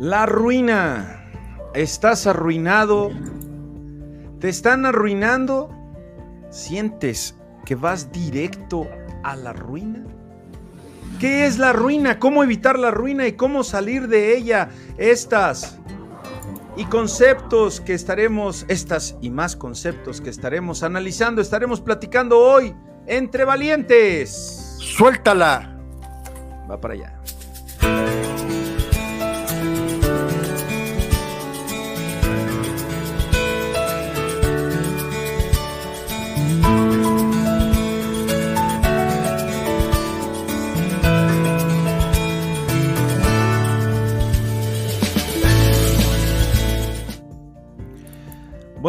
La ruina. Estás arruinado. Te están arruinando. ¿Sientes que vas directo a la ruina? ¿Qué es la ruina? ¿Cómo evitar la ruina y cómo salir de ella? Estas y conceptos que estaremos, estas y más conceptos que estaremos analizando, estaremos platicando hoy entre valientes. Suéltala. Va para allá.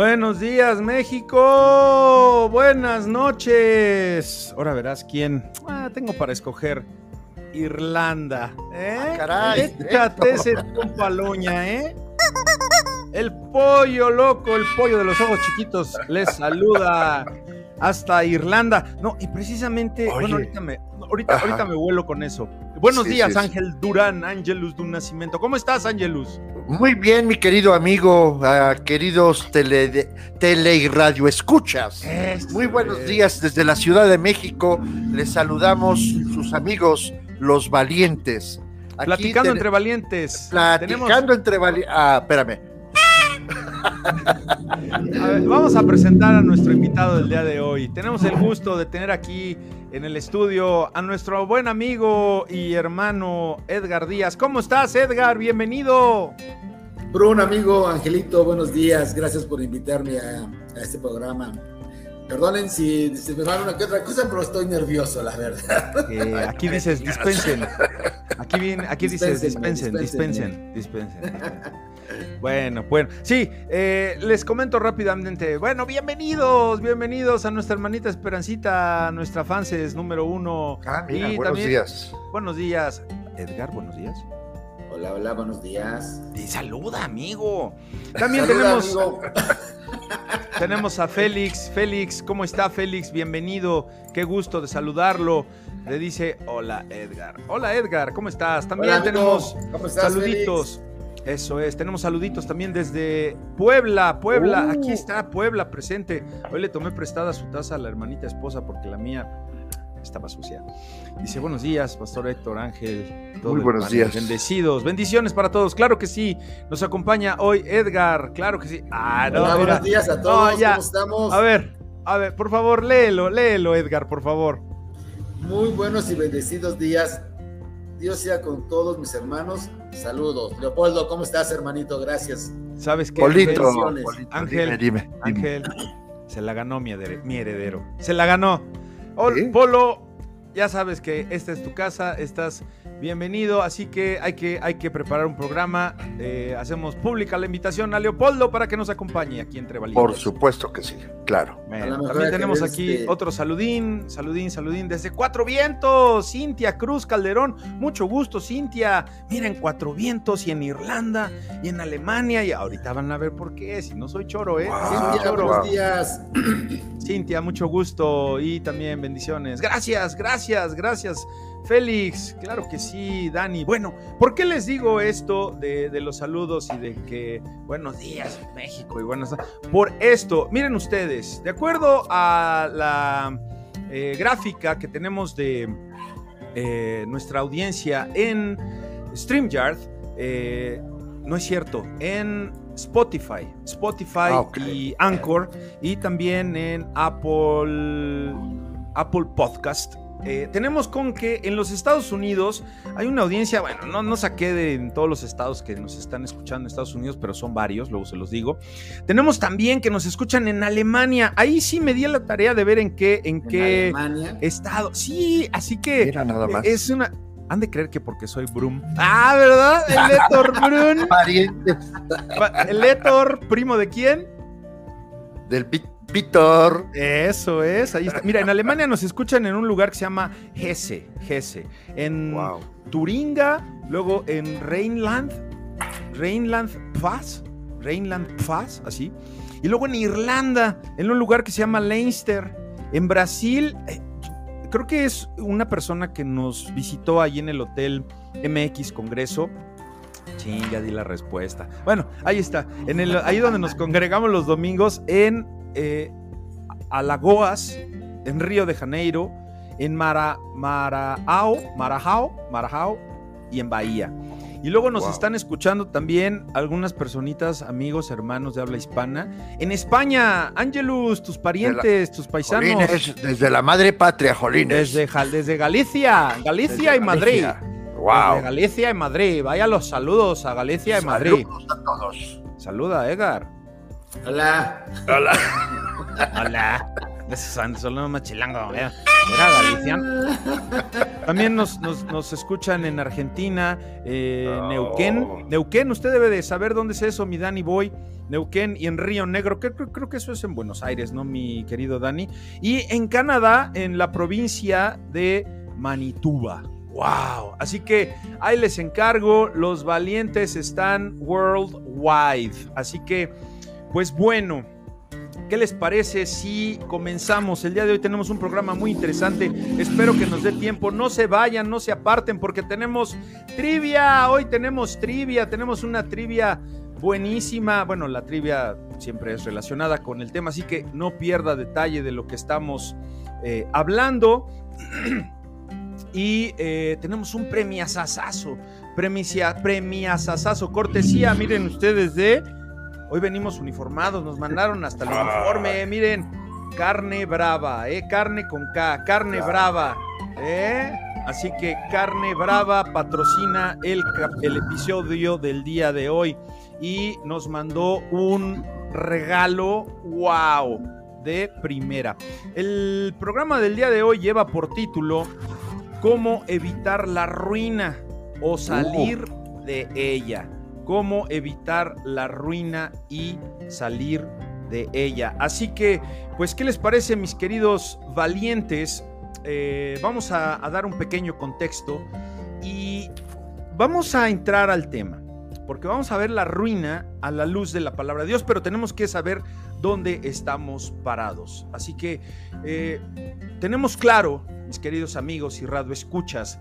Buenos días, México. Buenas noches. Ahora verás quién. Ah, tengo para escoger Irlanda. ¿eh? Ah, caray. Échate ese paloña, ¿eh? El pollo loco, el pollo de los ojos chiquitos, les saluda hasta Irlanda. No, y precisamente, Oye. bueno, ahorita me, ahorita, Ajá. ahorita me vuelo con eso. Buenos Sí, días, sí. Ángel Durán, Ángelus de un nacimiento. ¿Cómo estás, Ángelus? Muy bien, mi querido amigo, ah, queridos tele, tele y radio escuchas. Muy buenos días desde la Ciudad de México. Les saludamos sus amigos, los valientes. Aquí Platicando ten- entre valientes. Platicando entre valientes. Ah, espérame. A ver, vamos a presentar a nuestro invitado del día de hoy. Tenemos el gusto de tener aquí en el estudio a nuestro buen amigo y hermano Edgar Díaz. ¿Cómo estás, Edgar? Bienvenido. Bruno, amigo, Angelito, buenos días. Gracias por invitarme a, a este programa. Perdonen si se me va una que otra cosa, pero estoy nervioso, la verdad. Eh, aquí dices dispensen. Aquí, viene, aquí dices dispensen, dispensen, dispensen. Bueno, bueno. Sí, eh, les comento rápidamente. Bueno, bienvenidos, bienvenidos a nuestra hermanita Esperancita, nuestra fanses número uno. Ah, mira, Y buenos también- días. Buenos días. Edgar, buenos días. Hola, hola, buenos días. Y saluda, amigo. También Saluda, tenemos, amigo. tenemos a Félix. Félix, ¿cómo está Félix? Bienvenido. Qué gusto de saludarlo. Le dice, hola Edgar. Hola Edgar, ¿cómo estás? También Hola, tenemos ¿Cómo estás, saluditos. Eso es, tenemos saluditos también desde Puebla, Puebla. Uh. Aquí está Puebla presente. Hoy le tomé prestada su taza a la hermanita esposa porque la mía estaba sucia. Dice, buenos días, Pastor Héctor Ángel. todo Muy buenos días. Bendecidos, bendiciones para todos. Claro que sí. Nos acompaña hoy Edgar. Claro que sí. Ah, no, Hola, buenos días a todos. No, ya. ¿Cómo estamos? A ver, a ver, por favor, léelo, léelo, Edgar, por favor. Muy buenos y bendecidos días. Dios sea con todos mis hermanos. Saludos. Leopoldo, ¿cómo estás, hermanito? Gracias. ¿Sabes qué? Polito, Ángel, dime, dime, dime. Ángel, se la ganó mi, hered- mi heredero. Se la ganó. Polo, ya sabes que esta es tu casa, estás bienvenido, así que hay que, hay que preparar un programa. Eh, hacemos pública la invitación a Leopoldo para que nos acompañe aquí entre Valientes. Por supuesto que sí, claro. Bueno, también tenemos aquí este- otro saludín, saludín, saludín desde Cuatro Vientos, Cintia Cruz Calderón, mucho gusto Cintia, mira en Cuatro Vientos y en Irlanda y en Alemania y ahorita van a ver por qué, si no soy choro, ¿eh? Wow. Cintia, choro. buenos días. Cintia, mucho gusto y también bendiciones. Gracias, gracias, gracias. Félix, claro que sí, Dani. Bueno, ¿por qué les digo esto de, de los saludos y de que buenos días México y buenas Por esto, miren ustedes, de acuerdo a la eh, gráfica que tenemos de eh, nuestra audiencia en StreamYard, eh, no es cierto, en Spotify, Spotify Ah, y Anchor y también en Apple, Apple Podcast. Eh, tenemos con que en los Estados Unidos hay una audiencia, bueno, no, no saqué de en todos los estados que nos están escuchando en Estados Unidos, pero son varios, luego se los digo. Tenemos también que nos escuchan en Alemania. Ahí sí me di la tarea de ver en qué, en En qué Alemania. estado. Sí, así que Mira nada más. es una. Han de creer que porque soy Brum. Ah, ¿verdad? El Letor Brum. El Letor, primo de quién? del Ví- Víctor. Eso es, ahí está. Mira, en Alemania nos escuchan en un lugar que se llama Hesse, Hesse. En Wow. Turinga, luego en Rheinland, Rheinland Pfalz, Rheinland Pfalz, así. Y luego en Irlanda, en un lugar que se llama Leinster. En Brasil, eh, creo que es una persona que nos visitó ahí en el hotel MX Congreso. Sí, ya di la respuesta. Bueno, ahí está. En el, ahí donde nos congregamos los domingos en eh, Alagoas, en Río de Janeiro, en Mara, Marajao, Marajao, y en Bahía. Y luego nos están escuchando también algunas personitas, amigos, hermanos de habla hispana. En España, Ángelus, tus parientes, tus paisanos. desde la madre patria, Jolines. Desde, desde Galicia, Galicia y Madrid. Wow. Desde Galicia y Madrid. Vaya los saludos a Galicia y Madrid. Saludos a todos. Saluda, Edgar. Hola. Hola. Hola. Solo más chilango. Galicia. También nos, nos, escuchan en Argentina, eh, Neuquén. Oh. Neuquén, usted debe de saber dónde es eso, mi Dani Boy. Neuquén y en Río Negro, creo, creo, que eso es en Buenos Aires, ¿no, mi querido Dani? Y en Canadá, en la provincia de Manituba. ¡Wow! Así que ahí les encargo, los valientes están worldwide. Así que, pues bueno, ¿Qué les parece si comenzamos? El día de hoy tenemos un programa muy interesante. Espero que nos dé tiempo. No se vayan, no se aparten porque tenemos trivia. Hoy tenemos trivia. Tenemos una trivia buenísima. Bueno, la trivia siempre es relacionada con el tema, así que no pierda detalle de lo que estamos eh, hablando. y eh, tenemos un premiazazazo. Premiazazazo. Cortesía, miren ustedes de Hoy venimos uniformados, nos mandaron hasta el uniforme, miren, carne brava, ¿eh? Carne con K, carne brava, ¿eh? Así que Carne Brava patrocina el, el episodio del día de hoy y nos mandó un regalo, wow, de primera. El programa del día de hoy lleva por título Cómo evitar la ruina o salir uh. de ella cómo evitar la ruina y salir de ella. Así que, pues, ¿qué les parece, mis queridos valientes? Eh, vamos a, dar un pequeño contexto y vamos a entrar al tema, porque vamos a ver la ruina a la luz de la palabra de Dios, pero tenemos que saber dónde estamos parados. Así que eh, tenemos claro, mis queridos amigos y radio escuchas,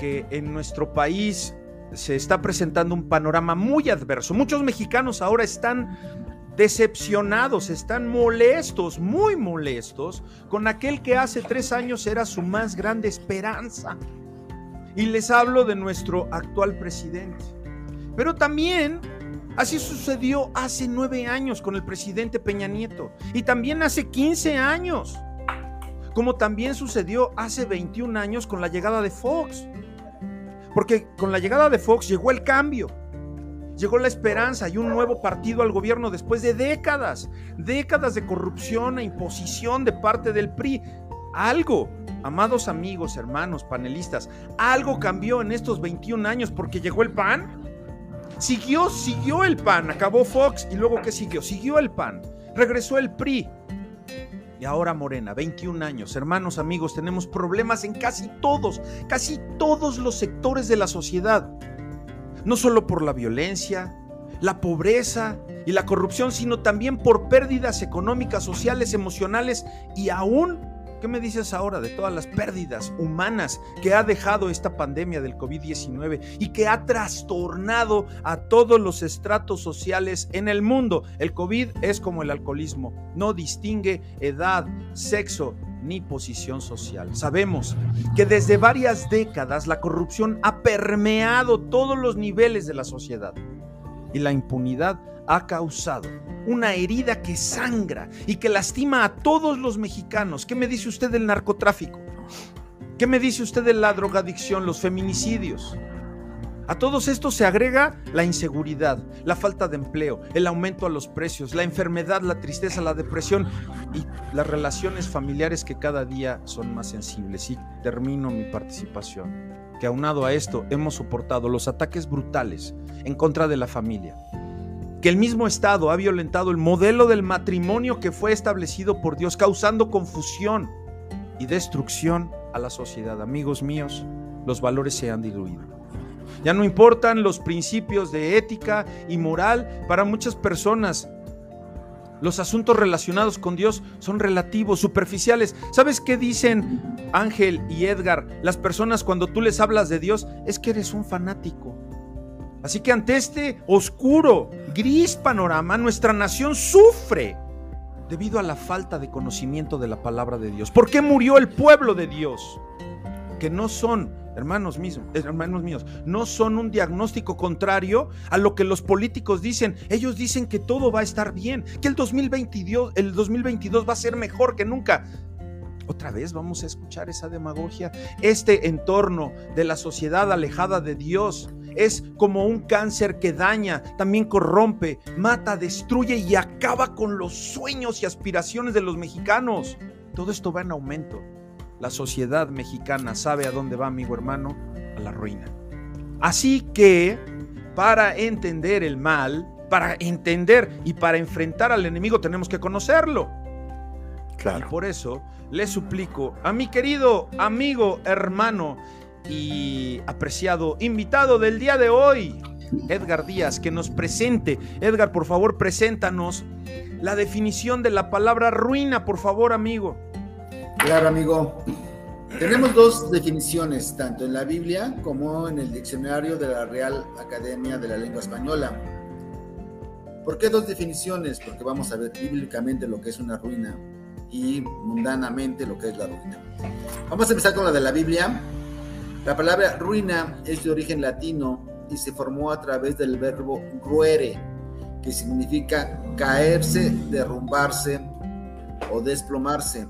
que en nuestro país se está presentando un panorama muy adverso. Muchos mexicanos ahora están decepcionados, están molestos, muy molestos con aquel que hace tres años era su más grande esperanza. Y les hablo de nuestro actual presidente. Pero también así sucedió hace nueve años con el presidente Peña Nieto. Y también hace 15 años. Como también sucedió hace 21 años con la llegada de Fox. Porque con la llegada de Fox llegó el cambio, llegó la esperanza y un nuevo partido al gobierno después de décadas, décadas de corrupción e imposición de parte del PRI. Algo, amados amigos, hermanos, panelistas, algo cambió en estos 21 años porque llegó el PAN. Siguió, siguió el PAN, acabó Fox y luego ¿qué siguió? Siguió el PAN, regresó el PRI, y ahora Morena, 21 años. Hermanos, amigos, tenemos problemas en casi todos, casi todos los sectores de la sociedad. No solo por la violencia, la pobreza y la corrupción, sino también por pérdidas económicas, sociales, emocionales y aún ¿Qué me dices ahora de todas las pérdidas humanas que ha dejado esta pandemia del COVID-19 y que ha trastornado a todos los estratos sociales en el mundo? El COVID es como el alcoholismo, no distingue edad, sexo ni posición social. Sabemos que desde varias décadas la corrupción ha permeado todos los niveles de la sociedad y la impunidad ha causado una herida que sangra y que lastima a todos los mexicanos. ¿Qué me dice usted del narcotráfico? ¿Qué me dice usted de la drogadicción, los feminicidios? A todos estos se agrega la inseguridad, la falta de empleo, el aumento a los precios, la enfermedad, la tristeza, la depresión y las relaciones familiares que cada día son más sensibles. Y termino mi participación. Que aunado a esto hemos soportado los ataques brutales en contra de la familia, que el mismo Estado ha violentado el modelo del matrimonio que fue establecido por Dios, causando confusión y destrucción a la sociedad. Amigos míos, los valores se han diluido. Ya no importan los principios de ética y moral para muchas personas. Los asuntos relacionados con Dios son relativos, superficiales. ¿Sabes qué dicen Ángel y Edgar? Las personas cuando tú les hablas de Dios es que eres un fanático. Así que ante este oscuro, gris panorama, nuestra nación sufre debido a la falta de conocimiento de la palabra de Dios. ¿Por qué murió el pueblo de Dios? Que no son, hermanos míos, hermanos míos, no son un diagnóstico contrario a lo que los políticos dicen. Ellos dicen que todo va a estar bien, que el 2022, el 2022 va a ser mejor que nunca. Otra vez vamos a escuchar esa demagogia. Este entorno de la sociedad alejada de Dios es como un cáncer que daña, también corrompe, mata, destruye y acaba con los sueños y aspiraciones de los mexicanos. Todo esto va en aumento. La sociedad mexicana sabe a dónde va, amigo hermano, a la ruina. Así que, para entender el mal, para entender y para enfrentar al enemigo tenemos que conocerlo. Claro. Y por eso le suplico a mi querido amigo, hermano y apreciado invitado del día de hoy, Edgar Díaz, que nos presente. Edgar, por favor, preséntanos la definición de la palabra ruina, por favor, amigo. Claro, amigo. Tenemos dos definiciones, tanto en la Biblia como en el diccionario de la Real Academia de la Lengua Española. ¿Por qué dos definiciones? Porque vamos a ver bíblicamente lo que es una ruina y mundanamente lo que es la ruina. Vamos a empezar con la de la Biblia. La palabra ruina es de origen latino y se formó a través del verbo ruere, que significa caerse, derrumbarse o desplomarse.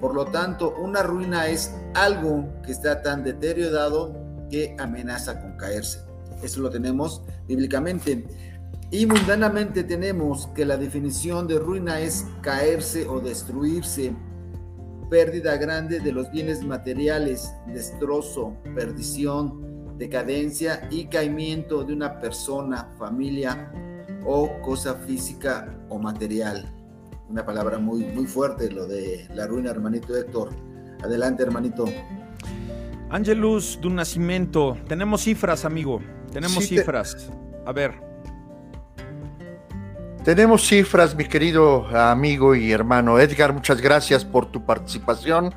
Por lo tanto, una ruina es algo que está tan deteriorado que amenaza con caerse. Eso lo tenemos bíblicamente. Y mundanamente tenemos que la definición de ruina es caerse o destruirse, pérdida grande de los bienes materiales, destrozo, perdición, decadencia y caimiento de una persona, familia o cosa física o material. Una palabra muy, muy fuerte lo de la ruina, hermanito Héctor. Adelante, hermanito. Angelus de un nacimiento. Tenemos cifras, amigo. Tenemos cifras. A ver. Tenemos cifras, mi querido amigo y hermano Edgar, muchas gracias por tu participación.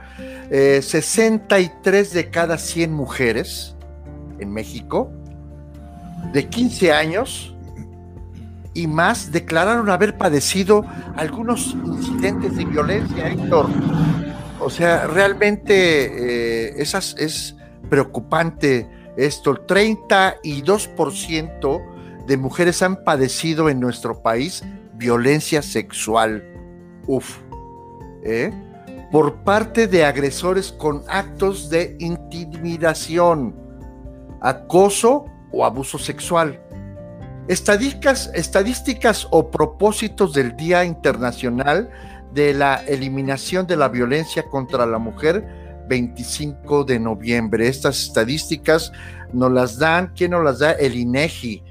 63 eh, de cada 100 mujeres en México de 15 años y más declararon haber padecido algunos incidentes de violencia, Héctor. O sea, realmente eh, es preocupante esto. El 32% de mujeres han padecido en nuestro país violencia sexual. Uf. ¿eh? Por parte de agresores con actos de intimidación, acoso o abuso sexual. Estadísticas, o propósitos del Día Internacional de la Eliminación de la Violencia contra la Mujer, 25 de noviembre. Estas estadísticas nos las dan, ¿quién nos las da? El INEGI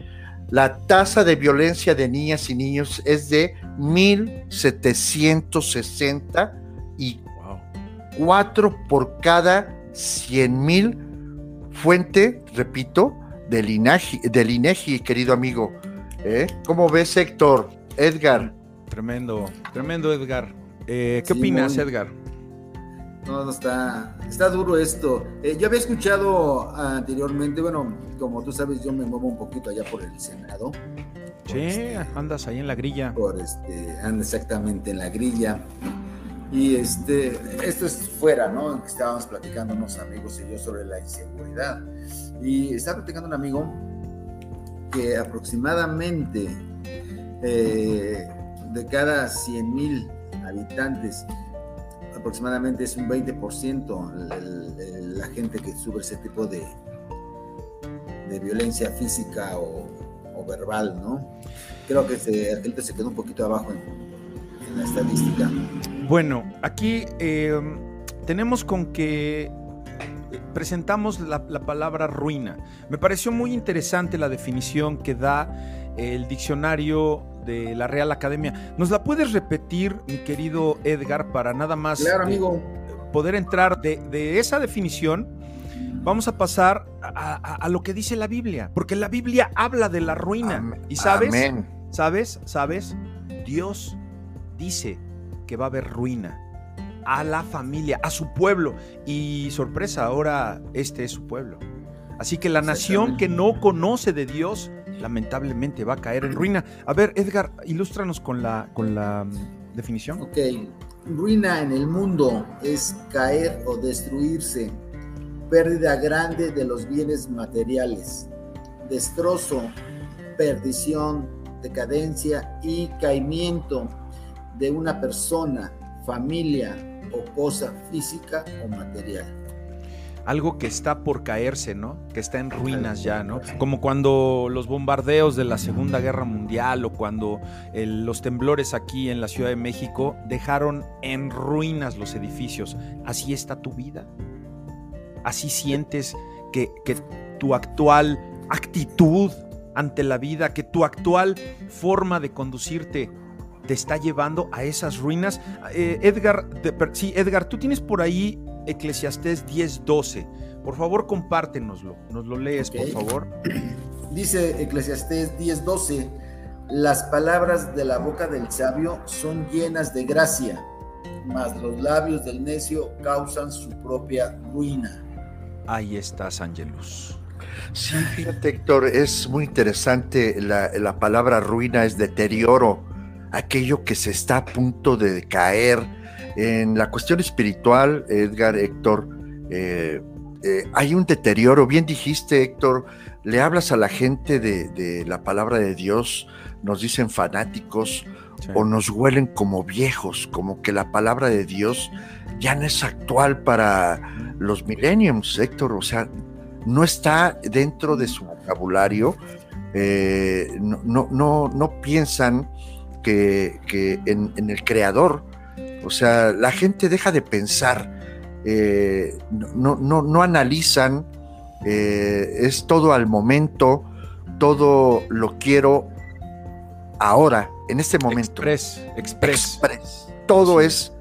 la tasa de violencia de niñas y niños es de 1.760 y 4 por cada 100 mil. Fuente, repito, del INEGI, del INEGI querido amigo. ¿Eh? ¿Cómo ves, Héctor? Edgar. Tremendo, tremendo, Edgar. Eh, ¿Qué opinas, Edgar? No, no está, está duro esto. Eh, yo había escuchado anteriormente, bueno, como tú sabes, yo me muevo un poquito allá por el Senado. Sí, este, andas ahí en la grilla. Por este, ando exactamente en la grilla. Y este, esto es fuera, ¿no? Estábamos platicando unos amigos y yo sobre la inseguridad. Y estaba platicando un amigo que aproximadamente eh, de cada 100 mil habitantes, aproximadamente es un 20% la gente que sube ese tipo de, de violencia física o, verbal, ¿no? Creo que se, se quedó un poquito abajo en, la estadística. Bueno, aquí em, tenemos con que presentamos la, la, palabra ruina. Me pareció muy interesante la definición que da el diccionario de la Real Academia. ¿Nos la puedes repetir, mi querido Edgar, para nada más poder entrar de, esa definición? Vamos a pasar a, lo que dice la Biblia, porque la Biblia habla de la ruina. y sabes, sabes, sabes, Dios dice que va a haber ruina a la familia, a su pueblo. Y sorpresa, ahora este es su pueblo. Así que la nación que no conoce de Dios, lamentablemente va a caer en ruina. A ver, Edgar, ilústranos con la, con la mm, definición. Ok, ruina en el mundo es caer o destruirse, pérdida grande de los bienes materiales, destrozo, perdición, decadencia y caimiento de una persona, familia o cosa física o material. Algo que está por caerse, ¿no? Que está en ruinas ya, ¿no? Como cuando los bombardeos de la Segunda Guerra Mundial o cuando los temblores aquí en la Ciudad de México dejaron en ruinas los edificios. Así está tu vida. Así sientes que, que tu actual actitud ante la vida, que tu actual forma de conducirte te está llevando a esas ruinas. Eh, Edgar, sí, Edgar, tú tienes por ahí Eclesiastés 10:12. Por favor, compártenoslo. Nos lo lees, por favor. Dice Eclesiastés 10:12, las palabras de la boca del sabio son llenas de gracia, mas los labios del necio causan su propia ruina. Ahí estás, Angelus. Sí, fíjate, Héctor, es muy interesante. La, palabra ruina es deterioro, aquello que se está a punto de caer. En la cuestión espiritual, Edgar, Héctor, eh, eh, hay un deterioro. Bien dijiste, Héctor, le hablas a la gente de, la palabra de Dios, nos dicen fanáticos o nos huelen como viejos, como que la palabra de Dios ya no es actual para los millenniums, Héctor. O sea, no está dentro de su vocabulario, eh, no, no, no, piensan que, en, el creador, o sea, la gente deja de pensar, eh, no, no, no, analizan, eh, es todo al momento, todo lo quiero ahora, en este momento. Express, express. Todo es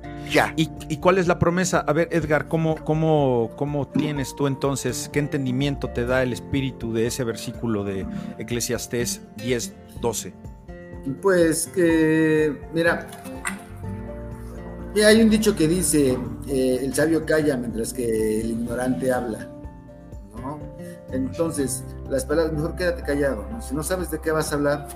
¿Y, cuál es la promesa? A ver, Edgar, ¿cómo, cómo, ¿cómo tienes tú entonces, qué entendimiento te da el espíritu de ese versículo de Eclesiastés 10, 12? Pues que, mira, hay un dicho que dice, eh, el sabio calla mientras que el ignorante habla. ¿no? Entonces, las palabras, mejor quédate callado. Si no sabes de qué vas a hablar,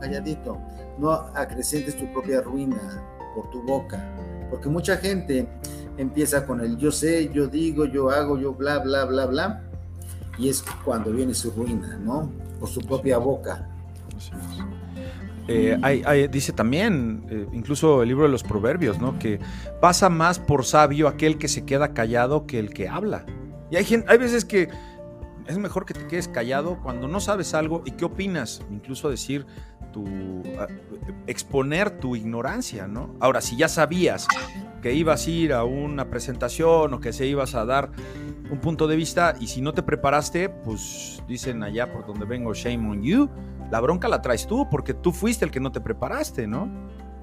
calladito. No acrecentes tu propia ruina por tu boca porque mucha gente empieza con el yo sé, yo digo, yo hago, yo bla, bla, bla, bla. Y es cuando viene su ruina, ¿no? Por su propia boca. Eh, dice también, eh, incluso el libro de los proverbios, ¿no? Que pasa más por sabio aquel que se queda callado que el que habla. Y hay, gente, hay veces que es mejor que te quedes callado cuando no sabes algo y qué opinas, incluso decir, tu exponer tu ignorancia, ¿no? Ahora, si ya sabías que ibas a ir a una presentación o que se ibas a dar un punto de vista y si no te preparaste, pues dicen allá por donde vengo, shame on you, la bronca la traes tú porque tú fuiste el que no te preparaste, ¿no?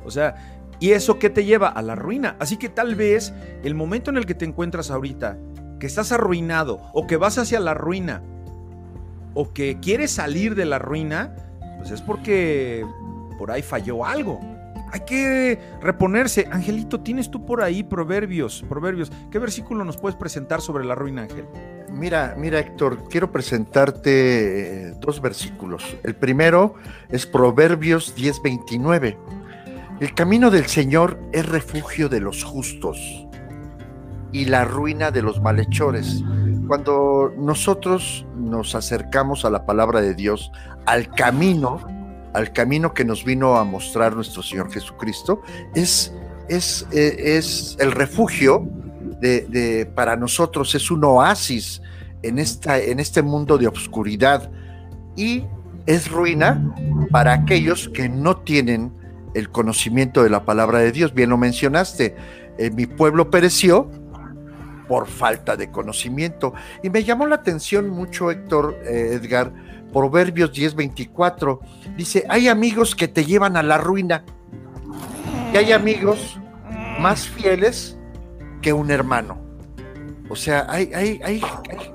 O sea, ¿y eso qué te lleva? A la ruina. Así que tal vez el momento en el que te encuentras ahorita, que estás arruinado o que vas hacia la ruina o que quieres salir de la ruina, pues es porque por ahí falló algo. Hay que reponerse. Angelito, ¿tienes tú por ahí proverbios? Proverbios. ¿Qué versículo nos puedes presentar sobre la ruina, Ángel? Mira, mira, Héctor, quiero presentarte eh, dos versículos. El primero es Proverbios 10:29. El camino del Señor es refugio de los justos y la ruina de los malhechores. Cuando nosotros nos acercamos a la palabra de Dios, al camino, al camino que nos vino a mostrar nuestro Señor Jesucristo, es, es, eh, es el refugio de, para nosotros, es un oasis en, esta, en este mundo de obscuridad y es ruina para aquellos que no tienen el conocimiento de la palabra de Dios. Bien lo mencionaste, eh, mi pueblo pereció por falta de conocimiento. Y me llamó la atención mucho, Héctor, eh, Edgar, Proverbios 10:24. Dice, hay amigos que te llevan a la ruina. Y hay amigos más fieles que un hermano. O sea, hay, hay, hay,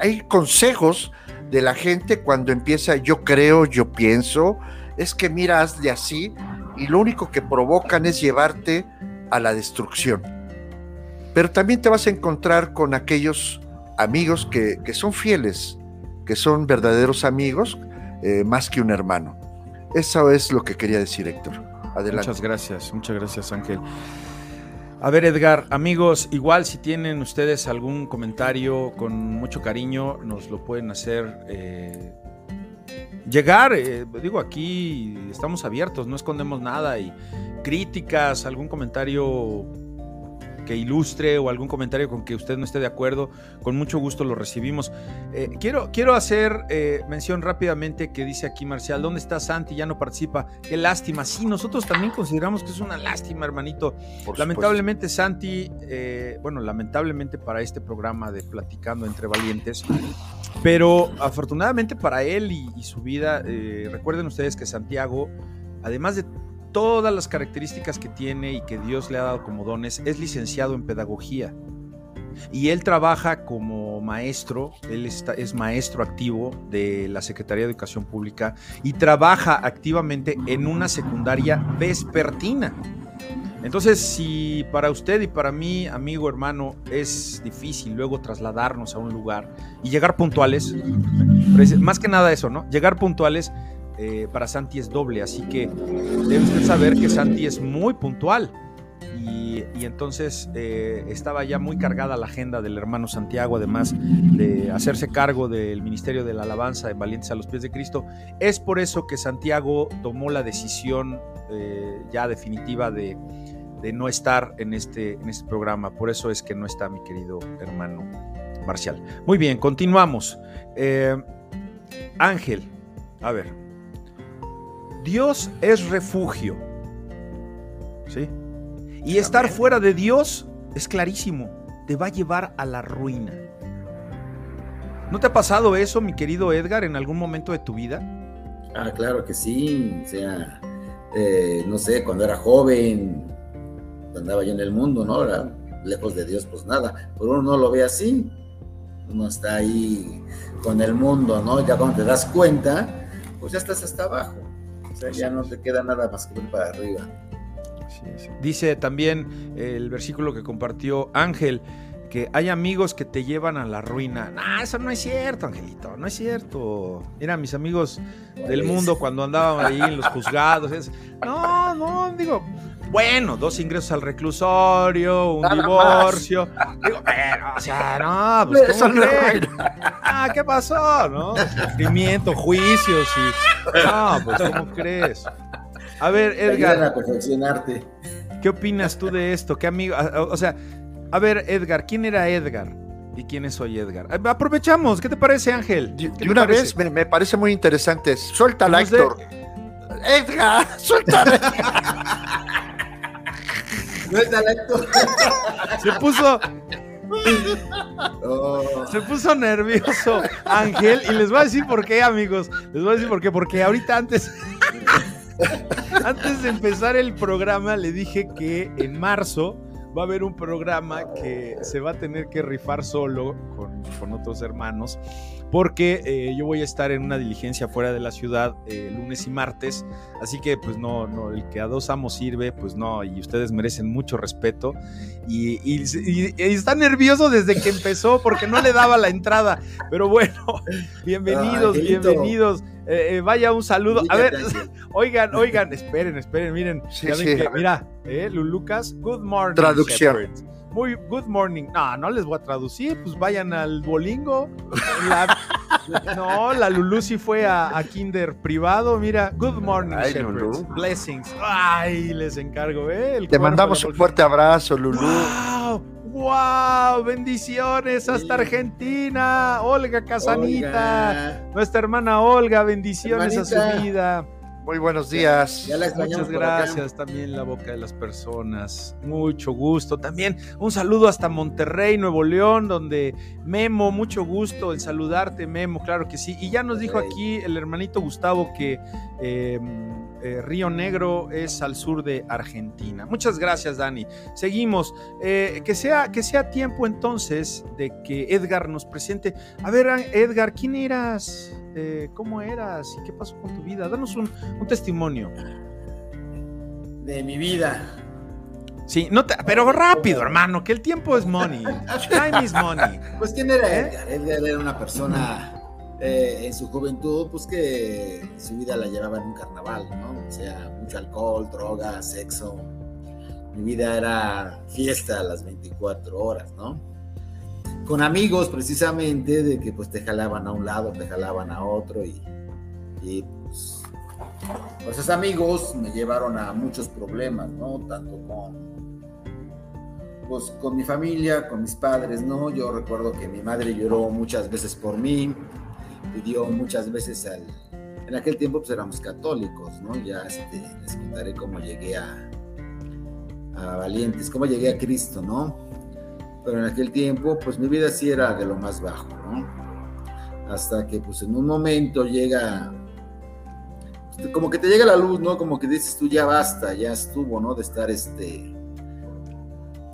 hay consejos de la gente cuando empieza yo creo, yo pienso, es que mira, hazle así y lo único que provocan es llevarte a la destrucción. Pero también te vas a encontrar con aquellos amigos que, que son fieles, que son verdaderos amigos eh, más que un hermano. Eso es lo que quería decir Héctor. Adelante. Muchas gracias, muchas gracias Ángel. A ver, Edgar, amigos, igual si tienen ustedes algún comentario con mucho cariño, nos lo pueden hacer eh, llegar. Eh, digo, aquí estamos abiertos, no escondemos nada y críticas, algún comentario que ilustre o algún comentario con que usted no esté de acuerdo, con mucho gusto lo recibimos. Eh, quiero, quiero hacer eh, mención rápidamente que dice aquí Marcial, ¿dónde está Santi? Ya no participa. Qué lástima. Sí, nosotros también consideramos que es una lástima, hermanito. lamentablemente Santi, eh, bueno, lamentablemente para este programa de Platicando entre Valientes, pero afortunadamente para él y, y su vida, recuerden ustedes que Santiago, además de todas las características que tiene y que Dios le ha dado como dones, es licenciado en pedagogía. Y él trabaja como maestro, él es maestro activo de la Secretaría de Educación Pública y trabaja activamente en una secundaria vespertina. Entonces, si para usted y para mí, amigo, hermano, es difícil luego trasladarnos a un lugar y llegar puntuales, más que nada eso, ¿no? Llegar puntuales, eh, para Santi es doble, así que debe usted saber que Santi es muy puntual. Y, entonces eh, estaba ya muy cargada la agenda del hermano Santiago, además de hacerse cargo del Ministerio de la Alabanza de Valientes a los Pies de Cristo. Es por eso que Santiago tomó la decisión eh, ya definitiva de, no estar en este, en este programa. Por eso es que no está mi querido hermano Marcial. Muy bien, continuamos. Ángel, a ver, Dios es refugio. ¿Sí? Y estar fuera de Dios es clarísimo, te va a llevar a la ruina. ¿No te ha pasado eso, mi querido Edgar, en algún momento de tu vida? Ah, claro que sí. O sea, eh, no sé, cuando era joven, andaba yo en el mundo, ¿no? Era lejos de Dios, pues nada. Pero uno no lo ve así. Uno está ahí con el mundo, ¿no? Ya cuando te das cuenta, pues ya estás hasta abajo ya no te queda nada más que ir para arriba. Dice también el versículo que compartió Ángel, que hay amigos que te llevan a la ruina. No, eso no es cierto, Angelito, no es cierto. Mira, mis amigos del mundo cuando andaban ahí en los juzgados. no, no, digo, bueno, dos ingresos al reclusorio, un divorcio. Digo, pero, o sea, no, pues ¿cómo crees? Ah, ¿qué pasó? ¿No? Sufrimiento, juicios y. No, pues ¿cómo crees? A ver, Edgar. A perfeccionarte. ¿Qué opinas tú de esto? ¿Qué amigo? O sea, a ver, Edgar, ¿quién era Edgar? ¿Y quién es hoy Edgar? Aprovechamos, ¿qué te parece, Ángel? De una vez me, parece muy interesante. Suéltala, Héctor. Edgar, suéltala. Se puso. Se puso nervioso Ángel y les voy a decir por qué, amigos. Les voy a decir por qué. Porque ahorita antes. antes de empezar el programa le dije que en marzo va a haber un programa que se va a tener que rifar solo con, con otros hermanos porque eh, yo voy a estar en una diligencia fuera de la ciudad eh, lunes y martes, así que pues no, no, el que a dos amos sirve, pues no, y ustedes merecen mucho respeto. Y, está nervioso desde que empezó porque no le daba la entrada, pero bueno, bienvenidos, bienvenidos. Eh, vaya un saludo. A ver, oigan, oigan, esperen, esperen, miren. mira, Lucas, good morning. Traducción. Muy good morning. No, no les voy a traducir, pues vayan al Bolingo. no, la Lulu sí fue a, Kinder privado. Mira, good morning, Blessings. Ay, les encargo, ¿eh? Te mandamos un fuerte abrazo, Lulu. ¡Wow! ¡Wow! Bendiciones hasta Argentina. Olga Casanita. Nuestra hermana Olga, bendiciones a su vida. Muy buenos días. Muchas gracias también la boca de las personas. Mucho gusto. También un saludo hasta Monterrey, Nuevo León, donde Memo, mucho gusto en saludarte, Memo, claro que sí. Y ya nos dijo aquí el hermanito Gustavo que em, eh, Río Negro es al sur de Argentina. Muchas gracias, Dani. Seguimos. Eh, que, sea, que sea tiempo entonces de que Edgar nos presente. A ver, Edgar, ¿quién eras? Eh, cómo eras y qué pasó con tu vida. Danos un, testimonio. De mi vida. Sí, no pero rápido, hermano, que el tiempo es money. Time is money. Pues quién era ¿Eh? Edgar. Edgar era una persona eh, en su juventud, pues que su vida la llevaba en un carnaval, ¿no? O sea, mucho alcohol, droga, sexo. Mi vida era fiesta a las 24 horas, ¿no? Con amigos precisamente de que pues te jalaban a un lado, te jalaban a otro y, y pues, pues esos amigos me llevaron a muchos problemas, ¿no? Tanto con pues con mi familia, con mis padres, ¿no? Yo recuerdo que mi madre lloró muchas veces por mí, pidió muchas veces al... En aquel tiempo pues éramos católicos, ¿no? Ya este, les contaré cómo llegué a, a Valientes, cómo llegué a Cristo, ¿no? Pero en aquel tiempo pues mi vida sí era de lo más bajo, ¿no? Hasta que pues en un momento llega, pues, como que te llega la luz, ¿no? Como que dices tú ya basta, ya estuvo, ¿no? De estar este,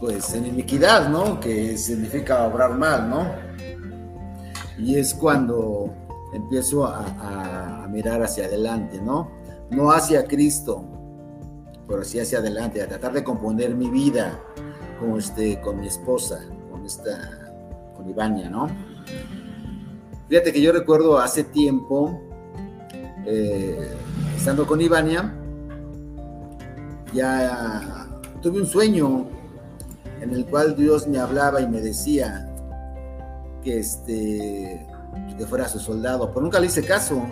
pues en iniquidad, ¿no? Que significa obrar mal, ¿no? Y es cuando empiezo a, mirar hacia adelante, ¿no? No hacia Cristo, pero sí hacia adelante, a tratar de componer mi vida con, este, con mi esposa, con esta, con Ivania, ¿no? Fíjate que yo recuerdo hace tiempo, eh, estando con Ivania, ya tuve un sueño en el cual Dios me hablaba y me decía que este que fuera su soldado, pero nunca le hice caso.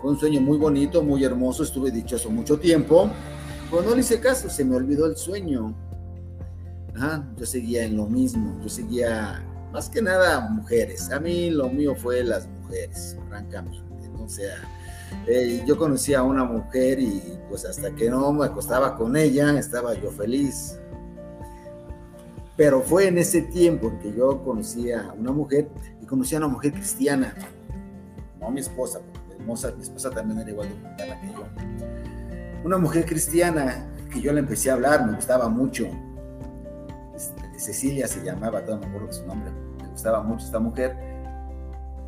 Fue un sueño muy bonito, muy hermoso, estuve dichoso mucho tiempo, pero no le hice caso, se me olvidó el sueño. yo seguía en lo mismo, yo seguía más que nada mujeres. A mí lo mío fue las mujeres, francamente. ¿no? O sea, eh, yo conocía a una mujer y pues hasta que no me acostaba con ella, estaba yo feliz. Pero fue en ese tiempo que yo conocí a una mujer y conocí a una mujer cristiana, no mi esposa, porque mi esposa, también era igual de cristiana que yo. Una mujer cristiana que yo le empecé a hablar, me gustaba mucho. Este, Cecilia se llamaba, no me acuerdo su nombre, me gustaba mucho esta mujer,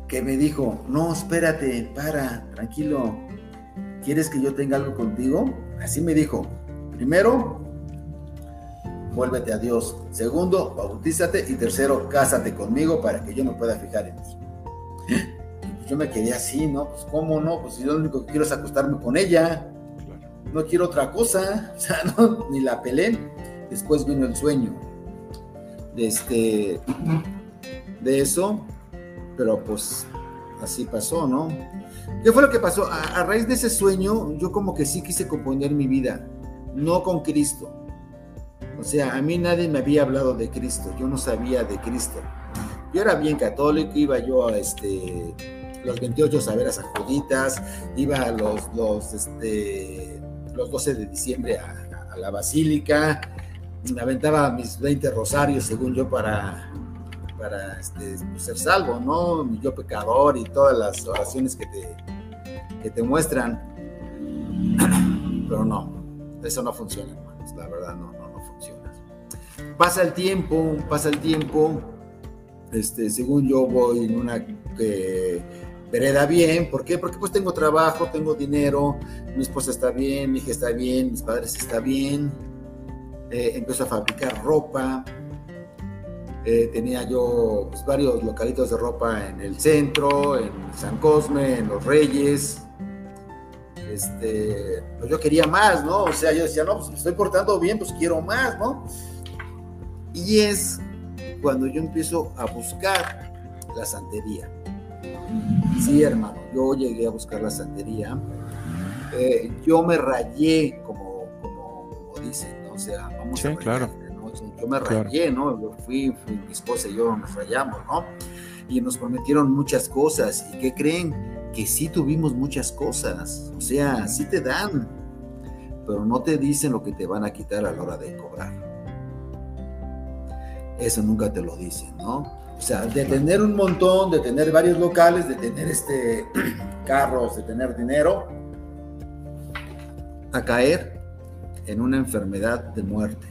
que me dijo, no, espérate, para, tranquilo, ¿quieres que yo tenga algo contigo? Así me dijo, primero, vuélvete a Dios. Segundo, bautízate. Y tercero, cásate conmigo para que yo me pueda fijar en ti. Pues yo me quedé así, ¿no? Pues cómo no, pues yo lo único que quiero es acostarme con ella. No quiero otra cosa, o sea, no, ni la pelé. Después vino el sueño de este, de eso, pero pues así pasó, ¿no? ¿Qué fue lo que pasó? a raíz de ese sueño, yo como que sí quise componer mi vida, no con Cristo, o sea, a mí nadie me había hablado de Cristo, yo no sabía de Cristo. Yo era bien católico, iba yo a este, los 28 saberas a Juditas, iba a los, los, este, los 12 de diciembre a, la basílica, me aventaba mis 20 rosarios, según yo, para, para este, ser salvo, ¿no? Yo pecador y todas las oraciones que te, que te muestran. Pero no, eso no funciona, hermanos, la verdad no pasa el tiempo, pasa el tiempo, este, según yo voy en una eh, vereda bien, ¿por qué? Porque pues tengo trabajo, tengo dinero, mi esposa está bien, mi hija está bien, mis padres están bien, eh, empiezo a fabricar ropa, eh, tenía yo pues, varios localitos de ropa en el centro, en San Cosme, en Los Reyes, este, pues yo quería más, ¿no? O sea, yo decía, no, pues me estoy portando bien, pues quiero más, ¿no? Y es cuando yo empiezo a buscar la santería. Sí, hermano, yo llegué a buscar la santería. Eh, yo me rayé, como, como, dicen, ¿no? O sea, vamos a claro. Yo me rayé, ¿no? Yo fui, fui, mi esposa y yo nos rayamos, ¿no? Y nos prometieron muchas cosas. ¿Y qué creen? Que sí tuvimos muchas cosas. O sea, sí te dan, pero no te dicen lo que te van a quitar a la hora de cobrar eso nunca te lo dicen, ¿no? O sea, de tener un montón, de tener varios locales, de tener este carros, de tener dinero, a caer en una enfermedad de muerte,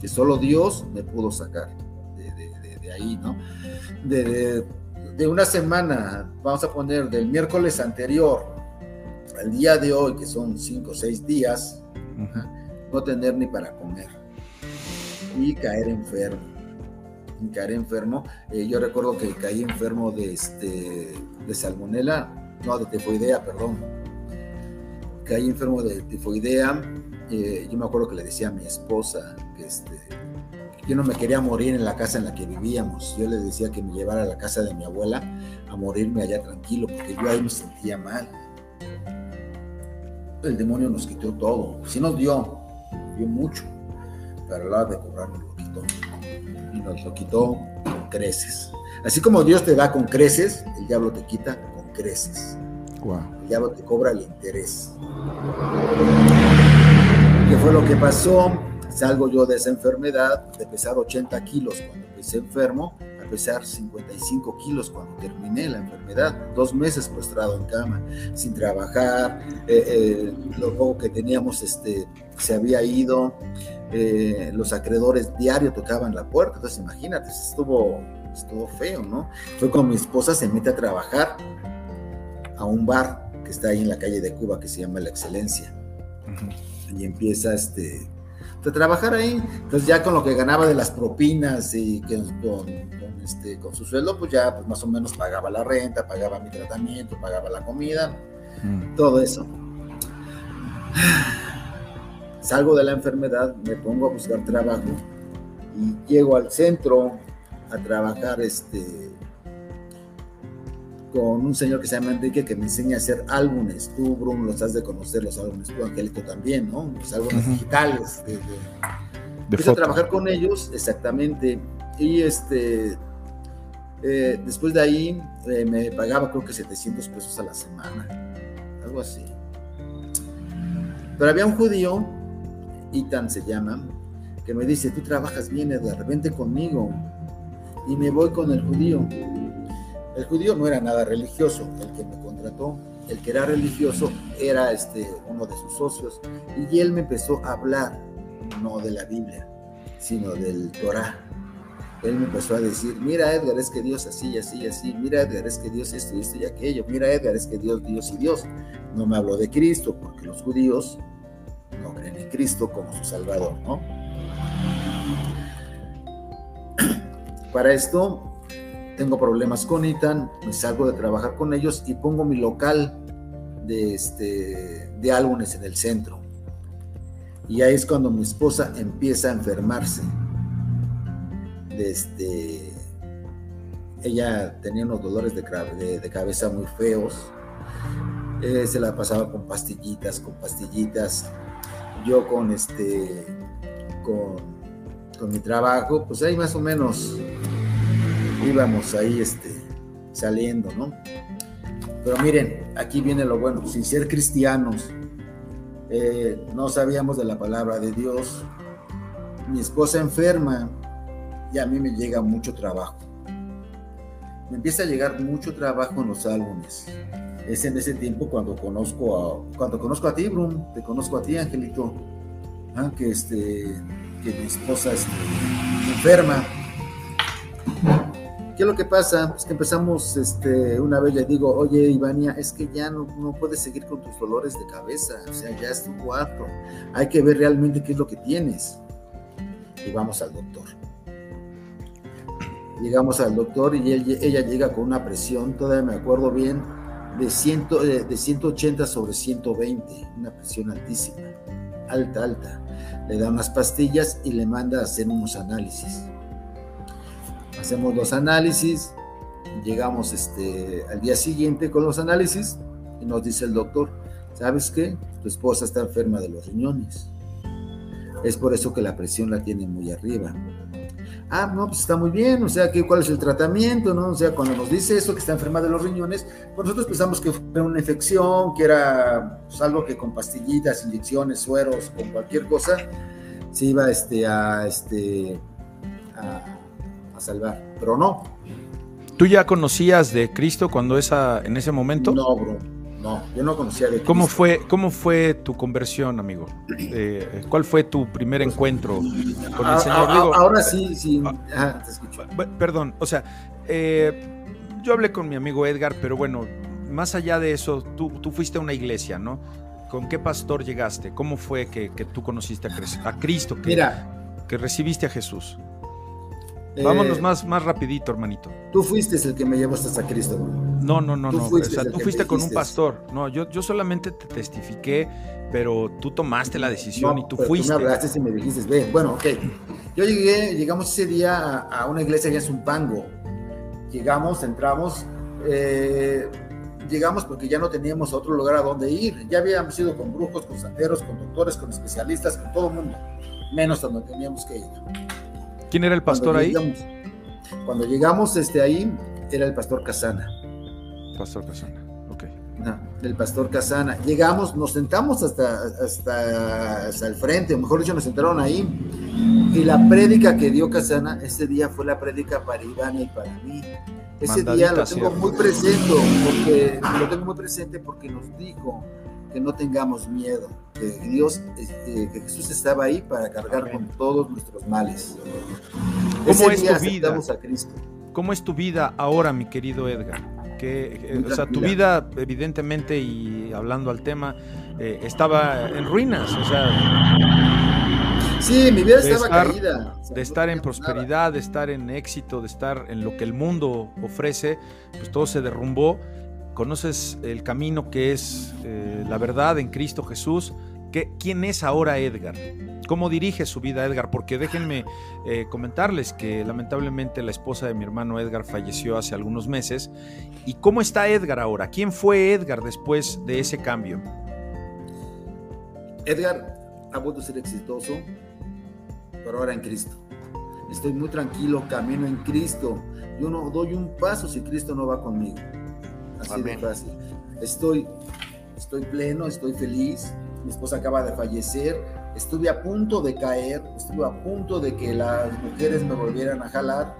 que solo Dios me pudo sacar de, ahí, ¿no? De, una semana, vamos a poner del miércoles anterior al día de hoy, que son cinco o seis días, no tener ni para comer y caer enfermo caeré enfermo. Eh, yo recuerdo que caí enfermo de, este, de salmonela, no, de tifoidea, perdón. Caí enfermo de tifoidea. Eh, yo me acuerdo que le decía a mi esposa que este, yo no me quería morir en la casa en la que vivíamos. Yo le decía que me llevara a la casa de mi abuela a morirme allá tranquilo, porque yo ahí me sentía mal. El demonio nos quitó todo. Sí nos dio, dio mucho, pero a la hora de cobrar nos lo quitó. Y nos lo quitó con creces. Así como Dios te da con creces, el diablo te quita con creces. El diablo te cobra el interés. ¿Qué fue lo que pasó? Salgo yo de esa enfermedad de pesar 80 kilos cuando empecé enfermo a pesar 55 kilos cuando terminé la enfermedad. Dos meses postrado en cama, sin trabajar. Eh, eh, lo poco que teníamos este, se había ido. Eh, los acreedores diario tocaban la puerta. Entonces, imagínate, estuvo, estuvo feo, ¿no? Fue cuando mi esposa se mete a trabajar a un bar que está ahí en la calle de Cuba que se llama La Excelencia. Y empieza este de trabajar ahí. Entonces ya con lo que ganaba de las propinas y que, con, este, con su sueldo, pues ya pues más o menos pagaba la renta, pagaba mi tratamiento, pagaba la comida, todo eso. Salgo de la enfermedad, me pongo a buscar trabajo y llego al centro a trabajar este, con un señor que se llama Enrique que me enseña a hacer álbumes. Tú, Bruno, los has de conocer, los álbumes, tú, Angélico, también, ¿no? Los álbumes digitales. De, a trabajar con ellos, exactamente. Y este, eh, después de ahí eh, me pagaba creo que 700 pesos a la semana, algo así. Pero había un judío, Itan se llama, que me dice, tú trabajas bien, de repente conmigo. Y me voy con el judío el judío no era nada religioso, el que me contrató, el que era religioso era este, uno de sus socios, y él me empezó a hablar, no de la Biblia, sino del Torah. Él me empezó a decir, mira Edgar, es que Dios así, así, así, mira Edgar, es que Dios esto, esto y aquello, mira Edgar, es que Dios, Dios y Dios. No me habló de Cristo, porque los judíos no creen en Cristo como su Salvador, ¿no? Para esto tengo problemas con Itan, me salgo de trabajar con ellos y pongo mi local de, este, de álbumes en el centro. Y ahí es cuando mi esposa empieza a enfermarse. este, ella tenía unos dolores de, de, cabeza muy feos. Eh, se la pasaba con pastillitas, con pastillitas. Yo con este, con, con mi trabajo, pues ahí más o menos íbamos ahí este, saliendo, ¿no? Pero miren, aquí viene lo bueno, sin ser cristianos, eh, no sabíamos de la palabra de Dios, mi esposa enferma y a mí me llega mucho trabajo. Me empieza a llegar mucho trabajo en los álbumes. Es en ese tiempo cuando conozco a, cuando conozco a ti, Brum, te conozco a ti, Angelito, ¿ah? que, este, que mi esposa este, enferma ¿Qué es lo que pasa? Es que empezamos, este, una vez le digo, oye, Ivania, es que ya no, no, puedes seguir con tus dolores de cabeza, o sea, ya es tu cuarto, hay que ver realmente qué es lo que tienes. Y vamos al doctor. Llegamos al doctor y ella llega con una presión, todavía me acuerdo bien, de, ciento, eh, de 180 sobre 120, una presión altísima, alta, alta. Le da unas pastillas y le manda a hacer unos análisis hacemos los análisis, llegamos este, al día siguiente con los análisis y nos dice el doctor, ¿sabes qué? Tu esposa está enferma de los riñones. Es por eso que la presión la tiene muy arriba. Ah, no, pues está muy bien, o sea, ¿qué, ¿cuál es el tratamiento? ¿no? O sea, cuando nos dice eso, que está enferma de los riñones, pues nosotros pensamos que fue una infección, que era pues, algo que con pastillitas, inyecciones, sueros, con cualquier cosa, se iba este, a, este, a salvar, pero no. ¿Tú ya conocías de Cristo cuando esa, en ese momento? No, bro. No, yo no conocía de Cristo. ¿Cómo fue, cómo fue tu conversión, amigo? Eh, ¿Cuál fue tu primer encuentro con el Señor? Ah, ahora sí, sí. Ah, te escucho. Perdón, o sea, eh, yo hablé con mi amigo Edgar, pero bueno, más allá de eso, tú, tú fuiste a una iglesia, ¿no? ¿Con qué pastor llegaste? ¿Cómo fue que, tú conociste a, Cristo? Que, Mira, que recibiste a Jesús. Vámonos más, más rapidito, hermanito. Tú fuiste el que me llevó hasta Cristo. No, no, no, tú no. Fuiste o sea, tú fuiste con un pastor. No, yo, yo solamente te testifiqué, pero tú tomaste la decisión y tú fuiste. Tú me hablaste y me dijiste, ve, bueno, ok. Yo llegué, llegamos ese día a, una iglesia en Zumpango. Llegamos, entramos, eh, llegamos porque ya no teníamos otro lugar a donde ir. Ya habíamos ido con brujos, con santeros, con doctores, con especialistas, con todo el mundo, menos donde teníamos que ir. ¿Quién era el pastor ahí? cuando llegamos este, ahí, era el pastor Casana. Pastor Casana, ok. No, el pastor Casana. Llegamos, nos sentamos hasta, hasta, hasta el frente, o mejor dicho, nos sentaron ahí. Y la prédica que dio Casana ese día fue la prédica para Iván y para mí. Ese día lo tengo muy presente, porque lo tengo muy presente porque nos dijo que no tengamos miedo, que Dios, eh, que Jesús estaba ahí para cargar con todos nuestros males. ¿Cómo es tu vida? A Cristo. ¿Cómo es tu vida ahora, mi querido Edgar? Que, eh, o sea, tu vida, evidentemente, y hablando al tema, eh, estaba en ruinas, o sea. Sí, mi vida estaba caída. de estar en prosperidad, de estar en éxito, de estar en lo que el mundo ofrece, pues todo se derrumbó conoces el camino que es eh, la verdad en Cristo Jesús. ¿Quién es ahora Edgar? ¿Cómo dirige su vida Edgar? Porque déjenme eh, comentarles que lamentablemente la esposa de mi hermano Edgar falleció hace algunos meses. ¿Y cómo está Edgar ahora? ¿Quién fue Edgar después de ese cambio? Edgar ha vuelto a ser exitoso, pero ahora en Cristo. Estoy muy tranquilo, camino en Cristo. Yo no doy un paso si Cristo no va conmigo. Así de fácil. Estoy, estoy pleno, estoy feliz. Mi esposa acaba de fallecer. Estuve a punto de caer, estuve a punto de que las mujeres me volvieran a jalar,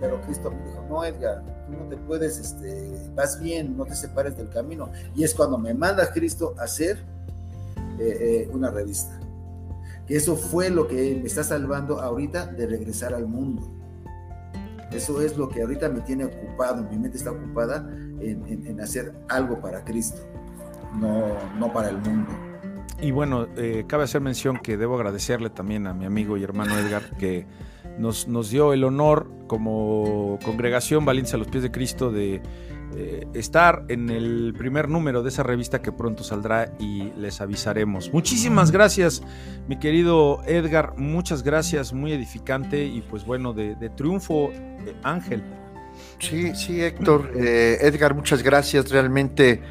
pero Cristo me dijo, no, Edgar, tú no te puedes, este, vas bien, no te separes del camino. Y es cuando me manda Cristo a hacer eh, eh, una revista. Que eso fue lo que me está salvando ahorita de regresar al mundo. Eso es lo que ahorita me tiene ocupado, mi mente está ocupada en, hacer algo para Cristo, no, no para el mundo. Y bueno, eh, cabe hacer mención que debo agradecerle también a mi amigo y hermano Edgar que nos, nos dio el honor como congregación Valencia a los pies de Cristo de eh, estar en el primer número de esa revista que pronto saldrá y les avisaremos. Muchísimas gracias, mi querido Edgar, muchas gracias, muy edificante y pues bueno, de, triunfo, eh, Ángel. Sí, sí, Héctor. Edgar, muchas gracias. Realmente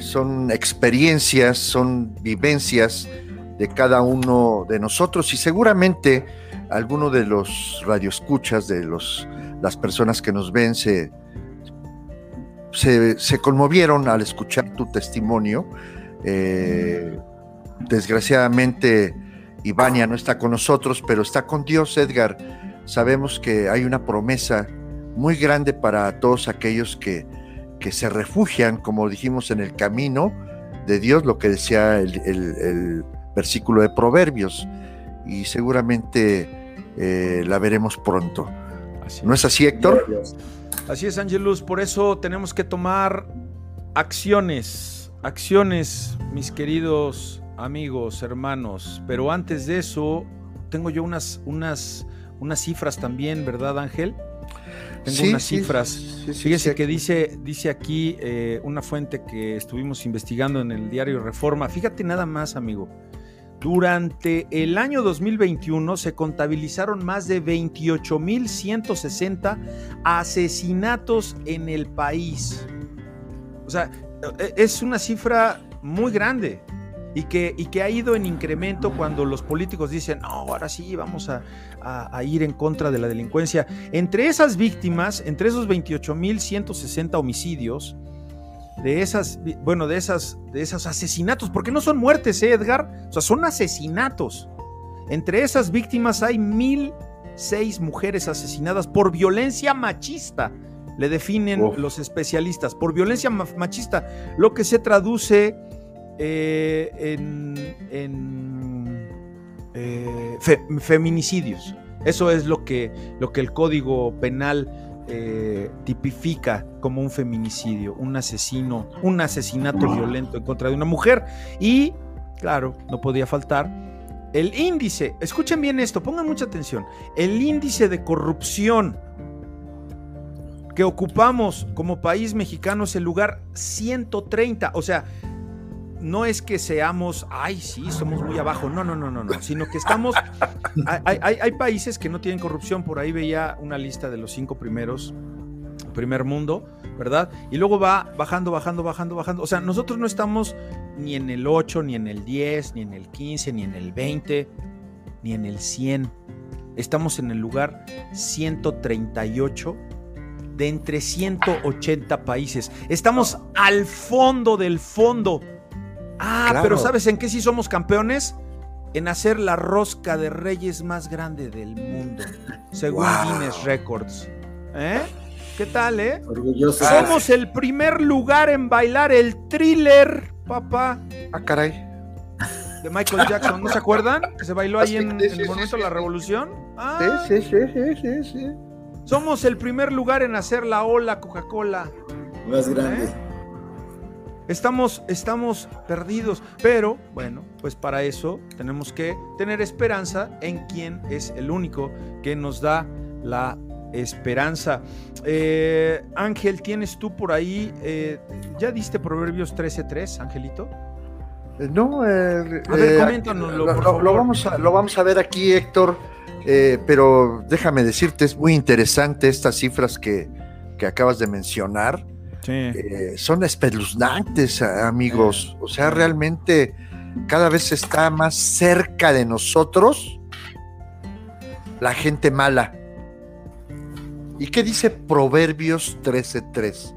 son experiencias, son vivencias de cada uno de nosotros y seguramente alguno de los radioescuchas, de los, las personas que nos ven, se, se, conmovieron al escuchar tu testimonio. Eh, desgraciadamente, Ivania no está con nosotros, pero está con Dios, Edgar. Sabemos que hay una promesa muy grande para todos aquellos que, que se refugian, como dijimos, en el camino de Dios, lo que decía el, versículo de Proverbios. Y seguramente eh, la veremos pronto. ¿No es así, Héctor? Así es, Angelus. Por eso tenemos que tomar acciones, acciones, mis queridos amigos, hermanos. Pero antes de eso, tengo yo unas, unas, unas cifras también, ¿verdad, Ángel? Tengo unas cifras. Fíjese que dice, dice aquí eh, una fuente que estuvimos investigando en el diario Reforma. Fíjate nada más, amigo. Durante el año 2021 se contabilizaron más de 28.160 asesinatos en el país. O sea, e, es una cifra muy grande y que, y que ha ido en incremento cuando los políticos dicen, no, ahora sí vamos a, a ir en contra de la delincuencia. Entre esas víctimas, entre esos 28.160 homicidios, de esas, bueno, de esas, de esos asesinatos, porque no son muertes, ¿eh, Edgar? O sea, son asesinatos. Entre esas víctimas hay mil seis mujeres asesinadas por violencia machista, le definen los especialistas, por violencia machista, lo que se traduce eh, en, eh, feminicidios. Eso es lo que, lo que el Código Penal eh, tipifica como un feminicidio, un asesino, un asesinato violento en contra de una mujer. Y, claro, no podía faltar el índice, escuchen bien esto, pongan mucha atención, el índice de corrupción que ocupamos como país mexicano es el lugar 130, o sea, no es que seamos, ay, sí, somos muy abajo, no, no, no, no, no, sino que estamos, hay, países que no tienen corrupción, por ahí veía una lista de los cinco primeros, primer mundo, ¿verdad? Y luego va bajando, bajando, bajando, bajando, o sea, nosotros no estamos ni en el 8, ni en el 10, ni en el 15, ni en el 20, ni en el 100, estamos en el lugar 138 de entre 180 países. Estamos al fondo del fondo Ah, pero ¿sabes en qué sí somos campeones? En hacer la rosca de reyes más grande del mundo, según Guinness Records. ¿Eh? ¿Qué tal, eh? Orgulloso. Somos el primer lugar en bailar el thriller, papá. Ah, caray. De Michael Jackson, ¿no se acuerdan? Que se bailó ahí en, el Monumento de la Revolución. Ah. Sí, sí, sí, sí, sí. Somos el primer lugar en hacer la ola Coca-Cola. Más grande. ¿Eh? Estamos, estamos perdidos, pero bueno, pues para eso tenemos que tener esperanza en quien es el único que nos da la esperanza. Eh, Ángel, ¿tienes tú por ahí? Eh, ¿Ya diste Proverbios 13.3, Angelito? Eh, no, a ver, coméntanoslo. Lo, vamos a, lo vamos a ver aquí, Héctor, pero déjame decirte, es muy interesante estas cifras que, que acabas de mencionar. Eh, son espeluznantes, amigos. O sea, realmente cada vez está más cerca de nosotros la gente mala. ¿Y qué dice Proverbios 13:3?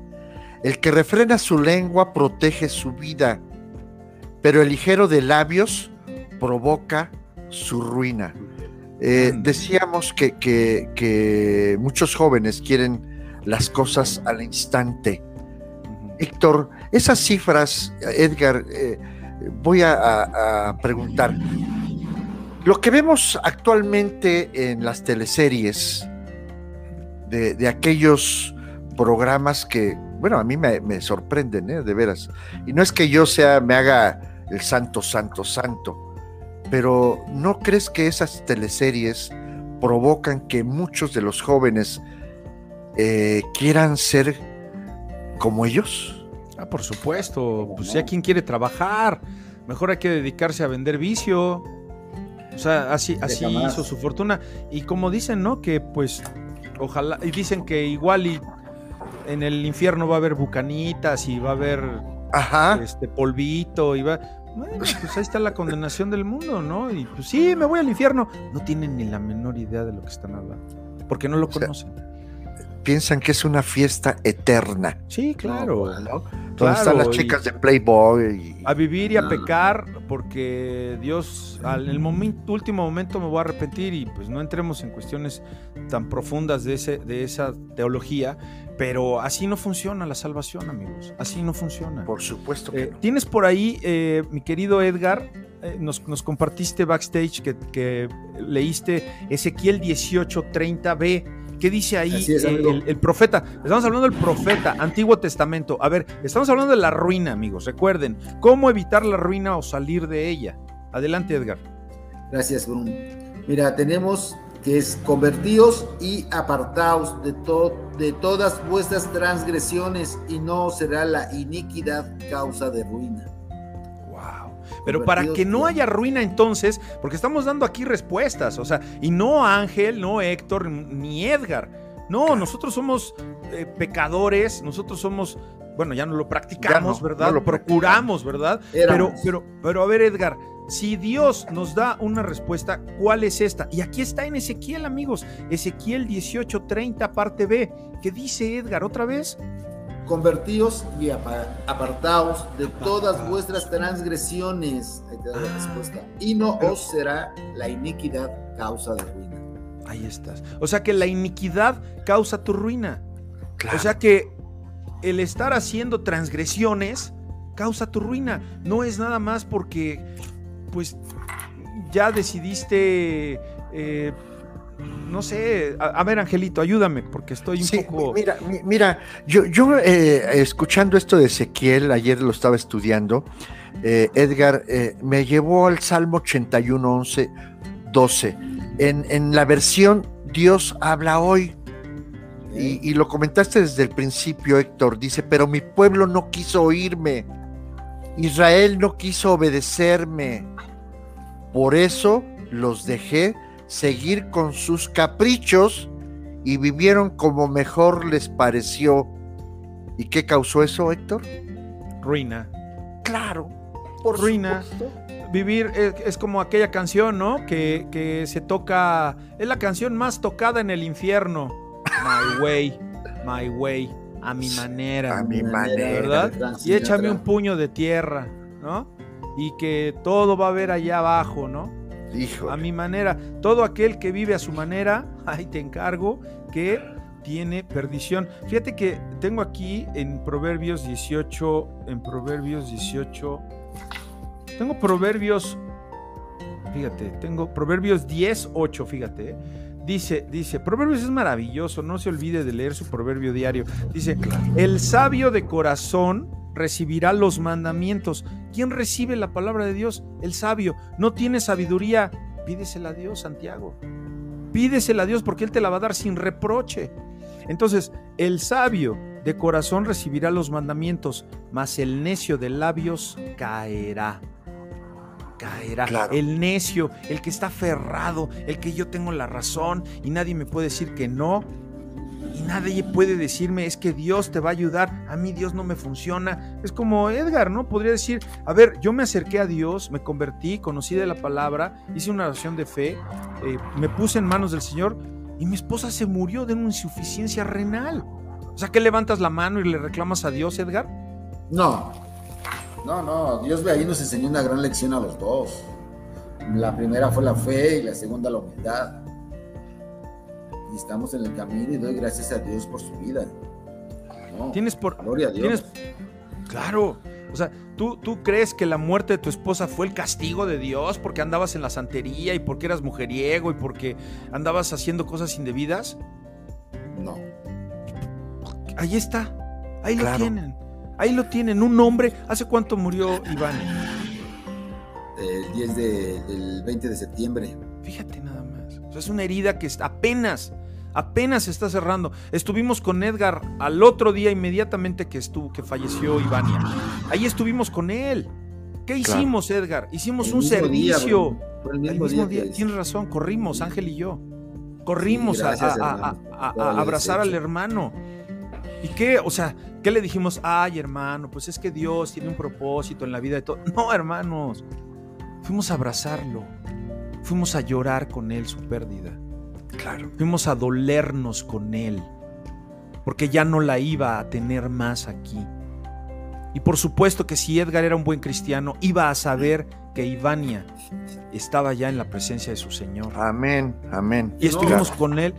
El que refrena su lengua protege su vida, pero el ligero de labios provoca su ruina. Eh, decíamos que, que, muchos jóvenes quieren las cosas al instante, Héctor, esas cifras, Edgar, eh, voy a, preguntar. Lo que vemos actualmente en las teleseries de, aquellos programas que, bueno, a mí me, sorprenden, ¿eh? de veras. Y no es que yo sea, me haga el santo, santo, santo, pero ¿no crees que esas teleseries provocan que muchos de los jóvenes eh, quieran ser como ellos? Ah, por supuesto. Pues ya quien quiere trabajar, mejor hay que dedicarse a vender vicio. O sea, así, así hizo su fortuna. Y como dicen, ¿no? Que pues, ojalá, y dicen que igual y en el infierno va a haber bucanitas y va a haber Ajá. este polvito y va. Bueno, pues ahí está la condenación del mundo, ¿no? Y pues sí, me voy al infierno. No tienen ni la menor idea de lo que están hablando. Porque no lo conocen piensan que es una fiesta eterna. Sí, claro. Donde están las chicas de Playboy. A vivir y a pecar, porque Dios, al el momento, último momento me voy a arrepentir y pues no entremos en cuestiones tan profundas de, ese, de esa teología, pero así no funciona la salvación, amigos. Así no funciona. Por supuesto que eh, Tienes por ahí, eh, mi querido Edgar, eh, nos, compartiste backstage que, que leíste Ezequiel 18:30b ¿Qué dice ahí el, profeta? Estamos hablando del profeta, Antiguo Testamento. A ver, estamos hablando de la ruina, amigos. Recuerden, ¿cómo evitar la ruina o salir de ella? Adelante, Edgar. Gracias, Bruno. Mira, tenemos que es convertidos y apartaos de, de todas vuestras transgresiones y no será la iniquidad causa de ruina. Pero para que no haya ruina entonces, porque estamos dando aquí respuestas, o sea, y no Ángel, no Héctor, ni Edgar. No, nosotros somos eh, pecadores, nosotros somos, bueno, ya no lo practicamos, ¿verdad? lo procuramos, ¿verdad? Pero, pero, pero a ver, Edgar, si Dios nos da una respuesta, ¿cuál es esta? Y aquí está en Ezequiel, amigos, Ezequiel 18:30, parte B. ¿Qué dice Edgar otra vez? Convertíos y apartaos de todas vuestras transgresiones. Ah. Y no os será la iniquidad causa de ruina. Ahí estás. O sea que la iniquidad causa tu ruina. O sea que el estar haciendo transgresiones causa tu ruina. No es nada más porque, pues, ya decidiste eh, no sé, a, ver Angelito, ayúdame, porque estoy un poco... Mira, mira, yo, yo eh, escuchando esto de Ezequiel, ayer lo estaba estudiando, eh, Edgar, eh, me llevó al Salmo 81, 11, 12. En, en la versión Dios habla hoy, y, lo comentaste desde el principio, Héctor, dice, pero mi pueblo no quiso oírme, Israel no quiso obedecerme, por eso los dejé seguir con sus caprichos y vivieron como mejor les pareció. ¿Y qué causó eso, Héctor? Ruina. Claro, por ruina. Vivir es, como aquella canción, ¿no? Que, que se toca, es la canción más tocada en el infierno. My way, my way, a mi manera. A mi manera. ¿Verdad? Y échame un puño de tierra, ¿no? Y que todo va a ver allá abajo, ¿no? A mi manera. Todo aquel que vive a su manera, ahí te encargo, que tiene perdición. Fíjate que tengo aquí en Proverbios 18, en Proverbios 18, tengo Proverbios, fíjate, tengo Proverbios 10, 8, fíjate. ¿eh? Dice, dice, Proverbios es maravilloso, no se olvide de leer su proverbio diario. Dice, el sabio de corazón recibirá los mandamientos. ¿Quién recibe la palabra de Dios? El sabio. No tiene sabiduría, pídesela a Dios, Santiago. Pídesela a Dios porque Él te la va a dar sin reproche. Entonces, el sabio de corazón recibirá los mandamientos, mas el necio de labios caerá caerá. El necio, el que está aferrado, el que yo tengo la razón y nadie me puede decir que no. Y nadie puede decirme es que Dios te va a ayudar. A mí Dios no me funciona. Es como Edgar, ¿no? Podría decir, a ver, yo me acerqué a Dios, me convertí, conocí de la palabra, hice una oración de fe, eh, me puse en manos del Señor y mi esposa se murió de una insuficiencia renal. O sea, que levantas la mano y le reclamas a Dios, Edgar? No, no, no, Dios ahí nos enseñó una gran lección a los dos. La primera fue la fe y la segunda la humildad. Y estamos en el camino y doy gracias a Dios por su vida. tienes por. Gloria a Dios. claro. O sea, ¿tú, ¿tú crees que la muerte de tu esposa fue el castigo de Dios porque andabas en la santería y porque eras mujeriego y porque andabas haciendo cosas indebidas? No. Ahí está. Ahí lo tienen. Ahí lo tienen, un hombre. ¿Hace cuánto murió Iván? El 10 de, del 20 de septiembre. Fíjate nada más. O sea, es una herida que apenas, apenas se está cerrando. Estuvimos con Edgar al otro día inmediatamente que estuvo, que falleció Ivania. Ahí estuvimos con él. ¿Qué hicimos, Edgar? Hicimos un servicio. el mismo, día. Tienes razón, corrimos, Ángel y yo. Corrimos a, abrazar al hermano. ¿Y qué? O sea, ¿qué le dijimos? Ay, hermano, pues es que Dios tiene un propósito en la vida de todos. No, hermanos. Fuimos a abrazarlo. Fuimos a llorar con él su pérdida. Claro. Fuimos a dolernos con él. Porque ya no la iba a tener más aquí. Y por supuesto que si Edgar era un buen cristiano, iba a saber que Ivania estaba ya en la presencia de su Señor. Amén, amén. Y estuvimos con él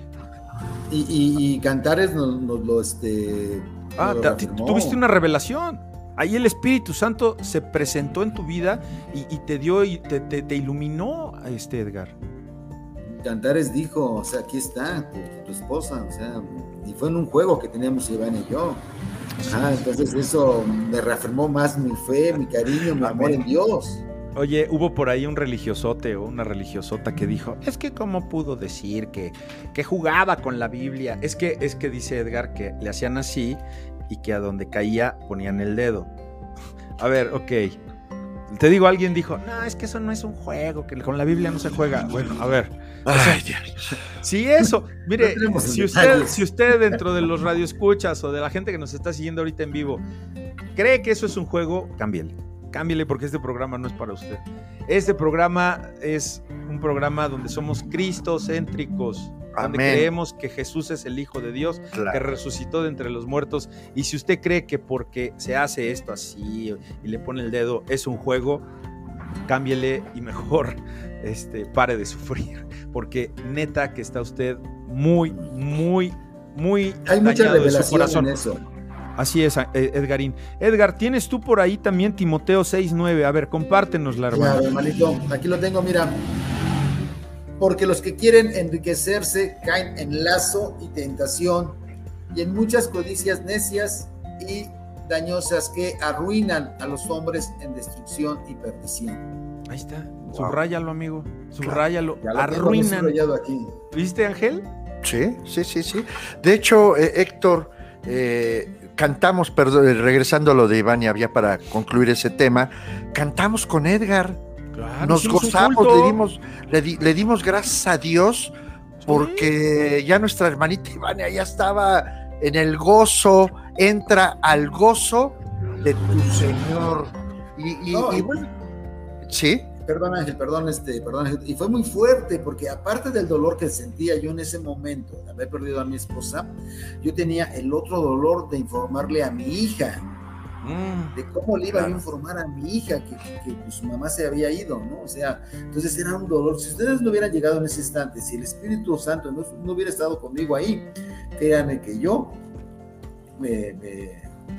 y, Cantares nos, lo este. Ah, tuviste una revelación. Ahí el Espíritu Santo se presentó en tu vida y, te dio y te, te, iluminó a este Edgar. Cantares dijo, o sea, aquí está tu, esposa, o sea, y fue en un juego que teníamos Iván y yo. Ah, entonces eso me reafirmó más mi fe, mi cariño, mi amor en Dios. Oye, hubo por ahí un religiosote o una religiosota que dijo, es que cómo pudo decir que, que jugaba con la Biblia. Es que, es que dice Edgar que le hacían así y que a donde caía ponían el dedo. A ver, ok. Te digo, alguien dijo, no, es que eso no es un juego, que con la Biblia no se juega. Bueno, a ver. si eso, mire, si usted, si usted dentro de los radioescuchas o de la gente que nos está siguiendo ahorita en vivo cree que eso es un juego, cámbiale cámbiale porque este programa no es para usted. Este programa es un programa donde somos cristocéntricos, donde creemos que Jesús es el Hijo de Dios, que resucitó de entre los muertos. Y si usted cree que porque se hace esto así y le pone el dedo es un juego, cámbiele y mejor este, pare de sufrir, porque neta que está usted muy, muy, muy Hay mucha revelación en eso. Así es, eh, Edgarín. Edgar, tienes tú por ahí también Timoteo 6.9. A ver, compártenos la hermana. hermanito, aquí lo tengo, mira. porque los que quieren enriquecerse caen en lazo y tentación y en muchas codicias necias y dañosas que arruinan a los hombres en destrucción y perdición. Ahí está, subráyalo, amigo, subráyalo, arruinan. Aquí. ¿Viste, Ángel? Sí, sí, sí, sí. De hecho, eh, Héctor, eh, cantamos, perdón, eh, regresando a lo de Iván y había para concluir ese tema, cantamos con Edgar. Nos gozamos, le dimos, le, dimos gracias a Dios porque ya nuestra hermanita Ivania ya estaba en el gozo, entra al gozo de tu Señor. Y, bueno, sí. Perdón, Ángel, perdón, este, perdón, Y fue muy fuerte porque aparte del dolor que sentía yo en ese momento de haber perdido a mi esposa, yo tenía el otro dolor de informarle a mi hija mm. de cómo le iba a informar a mi hija que, que, su mamá se había ido, ¿no? O sea, entonces era un dolor. Si ustedes no hubieran llegado en ese instante, si el Espíritu Santo no, no hubiera estado conmigo ahí, créanme que yo me,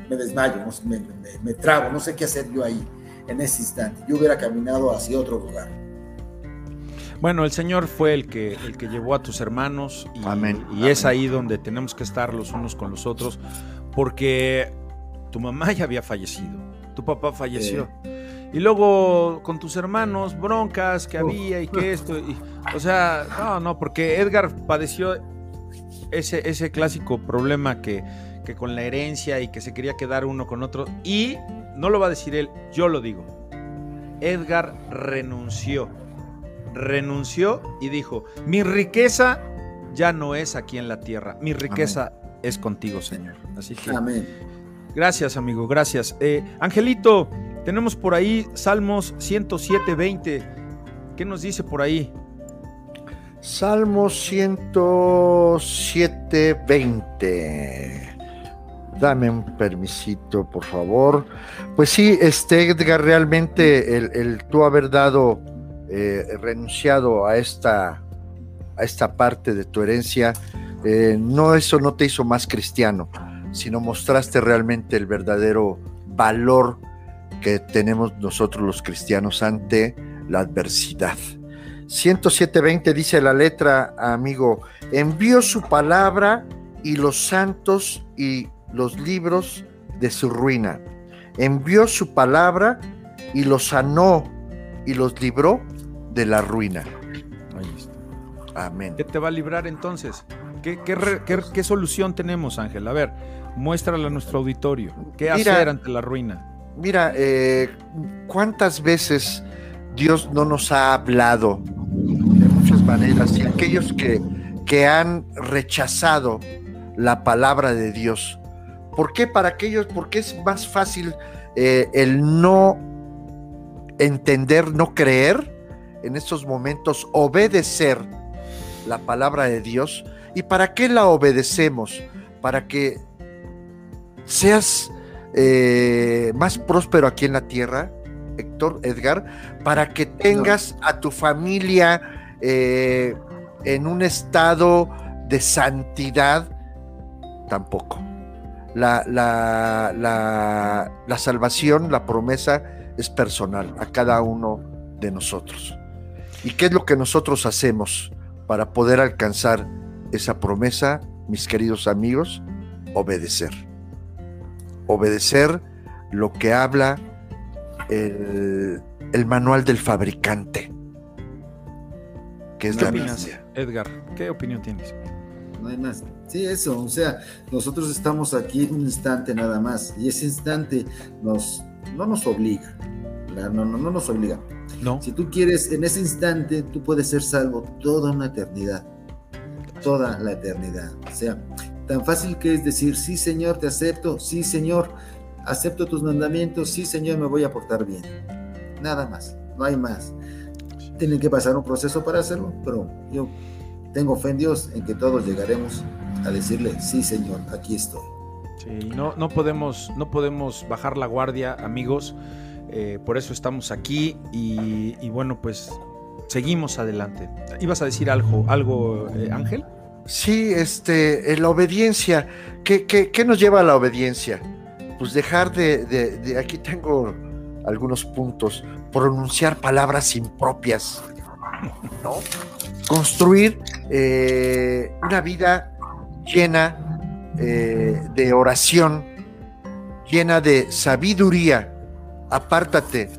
me, desmayo, me, me, trago, no sé qué hacer yo ahí en ese instante. Yo hubiera caminado hacia otro lugar. Bueno, el Señor fue el que, el que llevó a tus hermanos y, Amén. y es ahí donde tenemos que estar los unos con los otros, porque tu mamá ya había fallecido, tu papá falleció. Y luego con tus hermanos, broncas que había y que esto. o sea, no, no, porque Edgar padeció ese, ese clásico problema que, que con la herencia y que se quería quedar uno con otro. Y no lo va a decir él, yo lo digo. Edgar renunció. Renunció y dijo, mi riqueza ya no es aquí en la tierra, mi riqueza es contigo, Señor. Así que... Amén. Gracias, amigo, gracias. Eh, Angelito, tenemos por ahí Salmos 107, 20. ¿Qué nos dice por ahí? Salmos 107, 20. Dame un permisito, por favor. Pues sí, este Edgar, realmente el, tú haber dado, eh, renunciado a esta, a esta parte de tu herencia, eh, no eso no te hizo más cristiano, sino mostraste realmente el verdadero valor que tenemos nosotros los cristianos ante la adversidad. 107.20 dice la letra, amigo, envió su palabra y los santos y los libros de su ruina. Envió su palabra y los sanó y los libró de la ruina. Amén. ¿Qué te va a librar entonces? ¿Qué, qué, solución tenemos, Ángel? A ver, muéstrala a nuestro auditorio. ¿Qué hacer ante la ruina? Mira, eh, ¿cuántas veces Dios no nos ha hablado de muchas maneras? Y aquellos que, que han rechazado la palabra de Dios, ¿Por qué para aquellos? Porque es más fácil eh, el no entender, no creer en estos momentos, obedecer la palabra de Dios. ¿Y para qué la obedecemos? Para que seas eh, más próspero aquí en la tierra, Héctor, Edgar, para que tengas a tu familia eh, en un estado de santidad, tampoco la, la, la, salvación, la promesa es personal a cada uno de nosotros. ¿Y qué es lo que nosotros hacemos para poder alcanzar esa promesa, mis queridos amigos? Obedecer. Obedecer lo que habla el, manual del fabricante. Que es la Edgar, ¿qué opinión tienes? No hay más. Sí, eso, o sea, nosotros estamos aquí un instante nada más y ese instante nos, no nos obliga, no, no, no nos obliga. No. Si tú quieres, en ese instante tú puedes ser salvo toda una eternidad, toda la eternidad. O sea, tan fácil que es decir, sí Señor, te acepto, sí Señor, acepto tus mandamientos, sí Señor, me voy a portar bien. Nada más, no hay más. Tienen que pasar un proceso para hacerlo, pero yo tengo fe en Dios en que todos llegaremos a decirle, sí Señor, aquí estoy. Sí, no, no, podemos, no podemos bajar la guardia, amigos. Eh, por eso estamos aquí y, bueno, pues seguimos adelante. ¿Ibas a decir algo, algo eh, Ángel? Sí, este, la obediencia. ¿Qué, ¿Qué, nos lleva a la obediencia? Pues dejar de, de, aquí tengo algunos puntos, pronunciar palabras impropias, ¿no? construir eh, una vida llena eh, de oración, llena de sabiduría. Apártate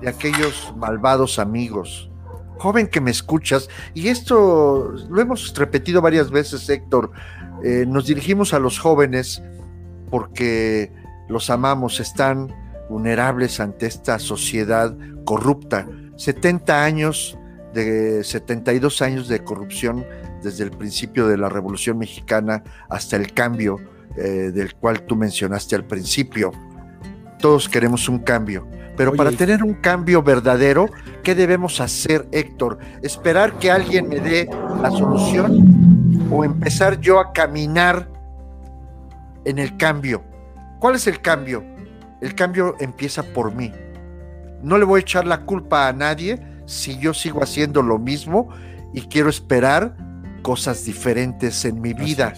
de aquellos malvados amigos. Joven que me escuchas, y esto lo hemos repetido varias veces, Héctor, eh, nos dirigimos a los jóvenes porque los amamos, están vulnerables ante esta sociedad corrupta. 70 años de 72 años de corrupción desde el principio de la Revolución Mexicana hasta el cambio eh, del cual tú mencionaste al principio. Todos queremos un cambio, pero para tener un cambio verdadero, ¿qué debemos hacer, Héctor? ¿Esperar que alguien me dé la solución o empezar yo a caminar en el cambio? ¿Cuál es el cambio? El cambio empieza por mí. No le voy a echar la culpa a nadie si yo sigo haciendo lo mismo y quiero esperar cosas diferentes en mi vida.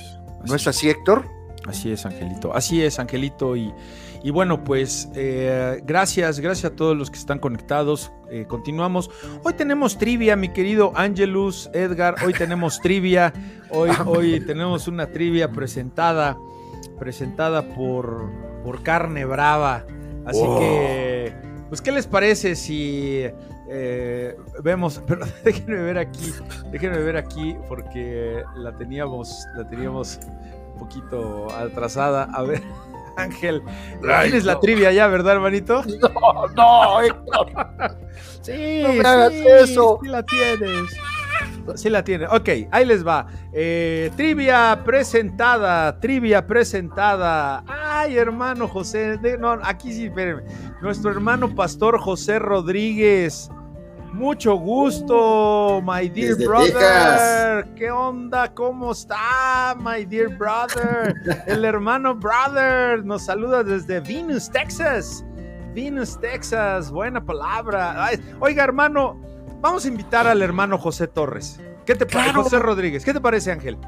¿No es así, Héctor? Así es, Angelito. Así es, Angelito. Y, y bueno, pues eh, gracias, gracias a todos los que están conectados. Eh, continuamos. Hoy tenemos trivia, mi querido Angelus, Edgar. Hoy tenemos trivia. Hoy, hoy tenemos una trivia presentada, presentada por, por Carne Brava. Así que, pues, ¿qué les parece si eh, vemos, pero déjenme ver aquí, déjenme ver aquí porque la teníamos, la teníamos un poquito atrasada. A ver, Ángel, tienes la trivia ya, ¿verdad, hermanito? No, no, Héctor. sí, no me hagas sí, eso. sí la tienes. Sí la tiene. Ok, ahí les va. Eh, trivia presentada, trivia presentada. Ay, hermano José. de- no, aquí sí, espérenme. Nuestro hermano pastor José Rodríguez. Mucho gusto, my dear Desde brother. Texas. ¿Qué onda? ¿Cómo está, my dear brother? El hermano brother nos saluda desde Venus, Texas. Venus, Texas. Buena palabra. Ay, oiga, hermano, vamos a invitar al hermano José Torres. ¿Qué te parece? Claro. José Rodríguez. ¿Qué te parece, Ángel?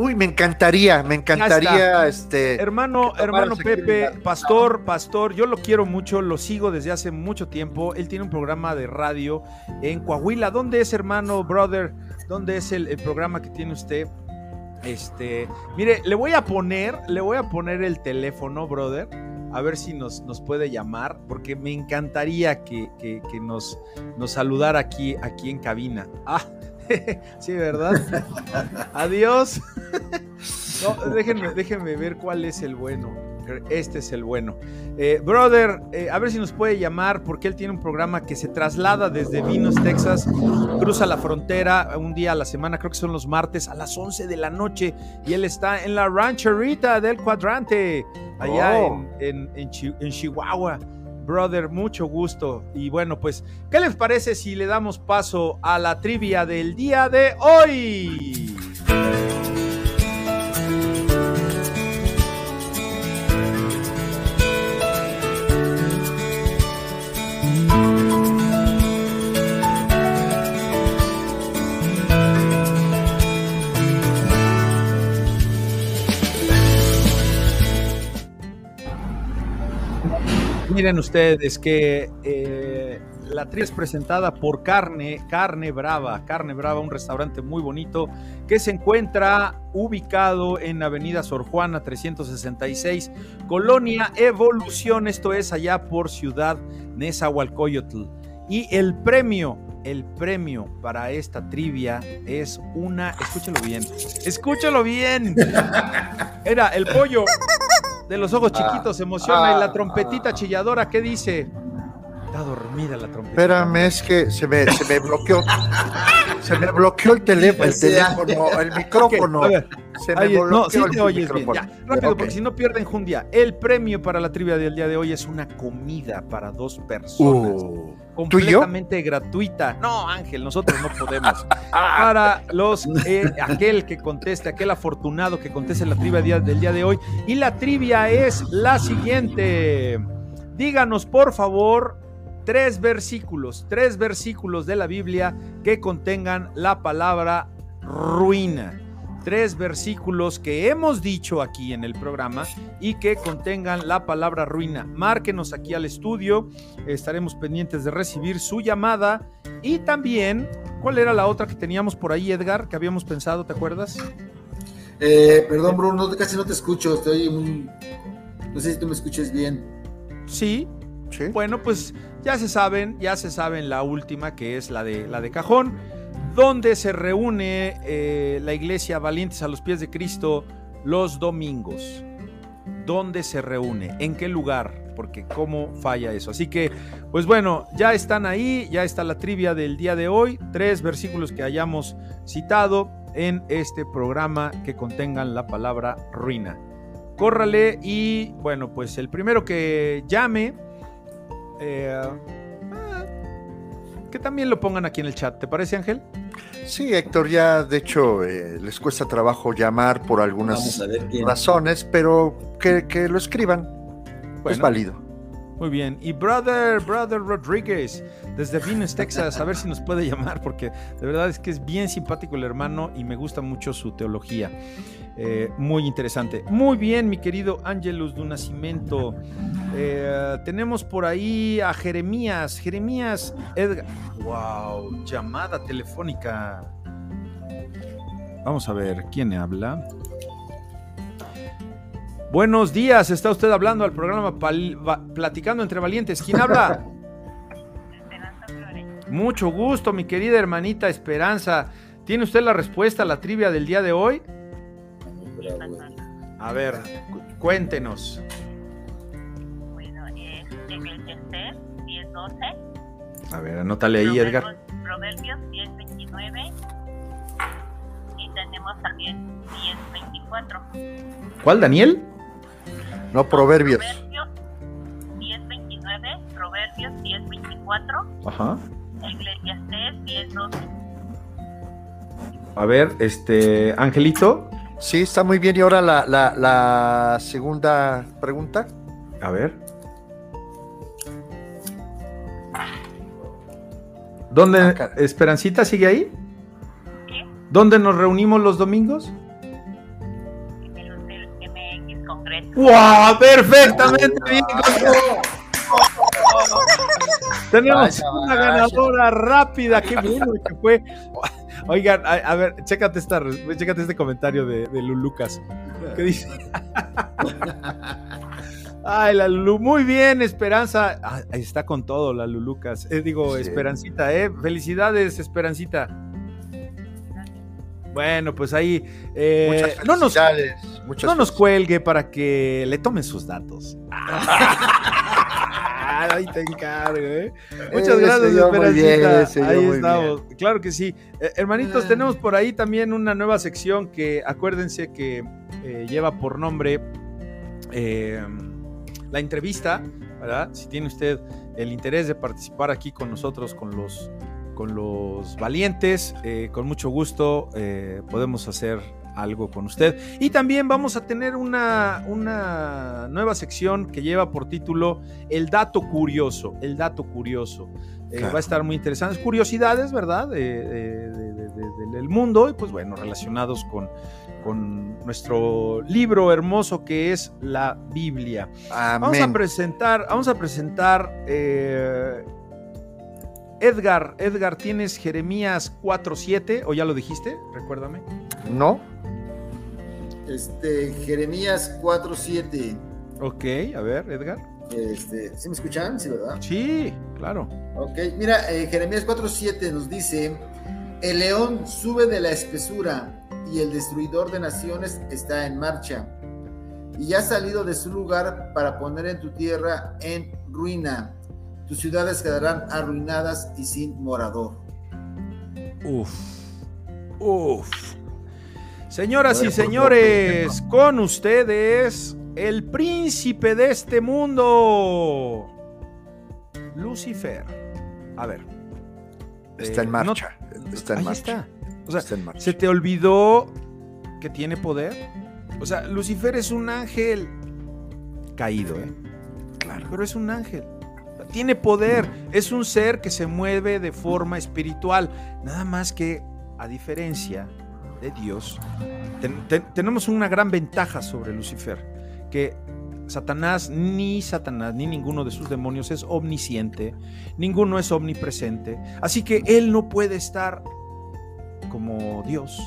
Uy, me encantaría, me encantaría, este. Hermano, hermano Pepe, pastor, pastor, yo lo quiero mucho, lo sigo desde hace mucho tiempo. Él tiene un programa de radio en Coahuila. ¿Dónde es, hermano, brother? ¿Dónde es el, el programa que tiene usted? Este, mire, le voy a poner, le voy a poner el teléfono, brother, a ver si nos, nos puede llamar, porque me encantaría que, que- que nos, nos saludara aquí, aquí en cabina. Ah, sí, ¿verdad? Adiós. No, déjenme, déjenme ver cuál es el bueno. Este es el bueno. Eh, brother, eh, a ver si nos puede llamar porque él tiene un programa que se traslada desde Vinos, Texas, cruza la frontera un día a la semana, creo que son los martes a las 11 de la noche y él está en la rancherita del cuadrante, allá Oh. en, en- en Chi- en Chihuahua. Brother, mucho gusto. Y bueno, pues, ¿qué les parece si le damos paso a la trivia del día de hoy? Miren ustedes que eh, la trivia es presentada por Carne, Carne Brava, Carne Brava, un restaurante muy bonito que se encuentra ubicado en Avenida Sor Juana 366, Colonia Evolución, esto es allá por Ciudad Nezahualcóyotl. Y el premio, el premio para esta trivia es una, escúchalo bien, escúchalo bien, era el pollo de los ojos chiquitos se emociona y la trompetita chilladora, ¿qué dice? Está dormida la trompetita. Espérame, es que se me, se me bloqueó. Se me bloqueó el teléfono, el teléfono, micrófono. Se me ahí- bloqueó no, sí el te oyes bien. Ya, rápido, porque si no pierden jundia. El premio para la trivia del día de hoy es una comida para dos personas. Uh, ¿Tú y yo? completamente gratuita. No, Ángel, nosotros no podemos. Para los eh, aquel que conteste, aquel afortunado que conteste la trivia día- del día de hoy. Y la trivia es la siguiente. Díganos, por favor, tres versículos, tres versículos de la Biblia que contengan la palabra ruina. tres versículos que hemos dicho aquí en el programa y que contengan la palabra ruina. Márquenos aquí al estudio, estaremos pendientes de recibir su llamada y también, ¿cuál era la otra que teníamos por ahí, Edgar, que habíamos pensado, ¿te acuerdas? Eh, perdón, Bruno, casi no te escucho, estoy muy... No sé si tú me escuches bien. Sí, sí. Bueno, pues ya se saben, ya se saben la última, que es la de, la de cajón donde se reúne eh, la iglesia Valientes a los pies de Cristo los domingos. ¿Dónde se reúne? ¿En qué lugar? Porque cómo falla eso. Así que, pues bueno, ya están ahí, ya está la trivia del día de hoy, tres versículos que hayamos citado en este programa que contengan la palabra ruina. Córrale y, bueno, pues el primero que llame, eh, ah, que también lo pongan aquí en el chat. ¿Te parece, Ángel? Sí, Héctor, ya de hecho eh, les cuesta trabajo llamar por algunas razones, pero que, lo escriban. es válido. Muy bien. Y Brother, Brother Rodríguez, desde Venus, Texas, a ver si nos puede llamar, porque de verdad es que es bien simpático el hermano y me gusta mucho su teología. Eh, muy interesante. Muy bien, mi querido Angelus de Nacimiento. Eh, tenemos por ahí a Jeremías. Jeremías Edgar. Wow, llamada telefónica. Vamos a ver, ¿quién habla? Buenos días, está usted hablando al programa Platicando entre Valientes. ¿Quién habla? Mucho gusto, mi querida hermanita Esperanza. ¿Tiene usted la respuesta a la trivia del día de hoy? A ver, cuéntenos. Bueno, es Eclesiastes 10.12. A ver, anótale ahí, Edgar. Proverbios 10.29 y tenemos también 10.24. ¿Cuál, Daniel? No, Proverbios. Proverbios 10.29, Proverbios 10.24. Ajá. Eclesiastes 10.12. A ver, este, Angelito. Sí, está muy bien. Y ahora la, la, la segunda pregunta. A ver. ¿Dónde, ah, Esperancita sigue ahí? ¿Qué? ¿Dónde nos reunimos los domingos? ¡Wow! Perfectamente bien. Tenemos una ganadora rápida. Qué bueno que fue. Oigan, a, ver, chécate, esta, chécate este comentario de, de Lulucas. ¿Qué dice? Ay, la Lulu, muy bien, Esperanza. Ah, está con todo la Lulucas. Eh, digo, Esperancita, ¿eh? Felicidades, Esperancita. Bueno, pues ahí. Eh, no nos, no nos cuelgue para que le tomen sus datos. ahí te encargo, ¿eh? Muchas gracias, Esperancita. ahí estamos. Claro que sí. Eh, hermanitos, ah. tenemos por ahí también una nueva sección que acuérdense que lleva por nombre la entrevista, ¿verdad? Si tiene usted el interés de participar aquí con nosotros, con los, con los valientes, eh, con mucho gusto eh, podemos hacer algo con usted. Y también vamos a tener una, una nueva sección que lleva por título El dato curioso, el dato curioso. Eh, va a estar muy interesante. Curiosidades, ¿verdad? del mundo y pues bueno, relacionados con, con nuestro libro hermoso que es la Biblia. Vamos a presentar, vamos a presentar eh, Edgar, Edgar, ¿tienes Jeremías 4.7 o ya lo dijiste? Recuérdame. No. Este, Jeremías 4.7. Ok, a ver, Edgar. Este, ¿Sí me escuchan? Sí, ¿verdad? Sí, claro. Ok, mira, eh, Jeremías 4.7 nos dice, el león sube de la espesura y el destruidor de naciones está en marcha y ha salido de su lugar para poner en tu tierra en ruina. Tus ciudades quedarán arruinadas y sin morador. Uf, uf. Señoras y señores, con ustedes el príncipe de este mundo, Lucifer. A ver. Está en eh, marcha. está en marcha. Está. O sea, ¿se te olvidó que tiene poder? O sea, Lucifer es un ángel caído, ¿eh? Claro. Pero es un ángel. Tiene poder. Es un ser que se mueve de forma espiritual. Nada más que, a diferencia de Dios, tenemos una gran ventaja sobre Lucifer, que Satanás, ni Satanás, ni ninguno de sus demonios es omnisciente, ninguno es omnipresente, así que él no puede estar como Dios,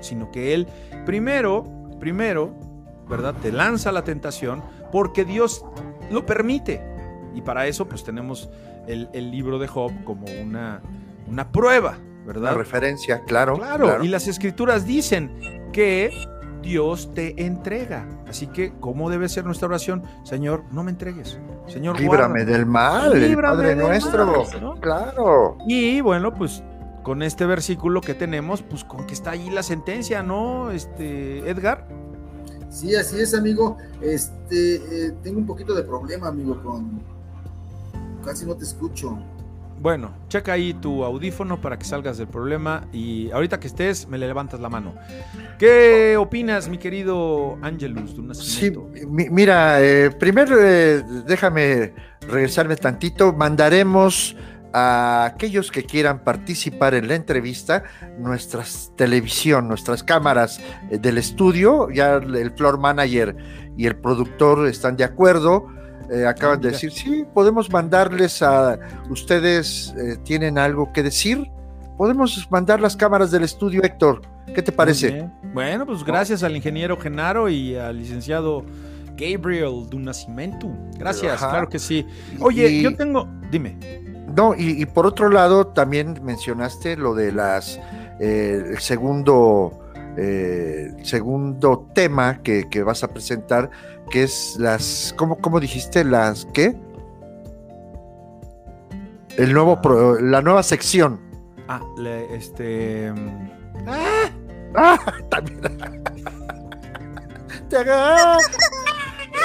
sino que él primero, primero, ¿verdad? Te lanza la tentación porque Dios lo permite. Y para eso pues tenemos el, libro de Job como una, una prueba, ¿verdad? Una referencia, claro, claro. y las escrituras dicen que Dios te entrega. Así que, ¿cómo debe ser nuestra oración? Señor, no me entregues. Señor, líbrame del mal, líbrame el Padre nuestro. Claro. Y bueno, pues con este versículo que tenemos, pues con que está allí la sentencia, ¿no? Este, Edgar. Sí, así es, amigo. Este, eh, tengo un poquito de problema, amigo, con casi no te escucho. Bueno, checa ahí tu audífono para que salgas del problema y ahorita que estés me le levantas la mano. ¿Qué opinas, mi querido Angelus? sí, mira, eh, primero eh, déjame regresarme tantito. Mandaremos a aquellos que quieran participar en la entrevista, nuestra televisión, nuestras cámaras eh, del estudio, ya el floor manager y el productor están de acuerdo eh, acaban de decir, sí, podemos mandarles a ustedes, eh, tienen algo que decir. Podemos mandar las cámaras del estudio, Héctor. ¿Qué te parece? Bueno, pues gracias al ingeniero Genaro y al licenciado Gabriel du Nascimento. Gracias, claro que sí. Oye, yo tengo, dime. No, y, por otro lado, también mencionaste lo de las, eh, el segundo, segundo tema que, que vas a presentar, que es las, ¿cómo, cómo dijiste? Las, ¿qué? El nuevo, la nueva sección. Ah, este... ¡Ah! ¡Ah! También.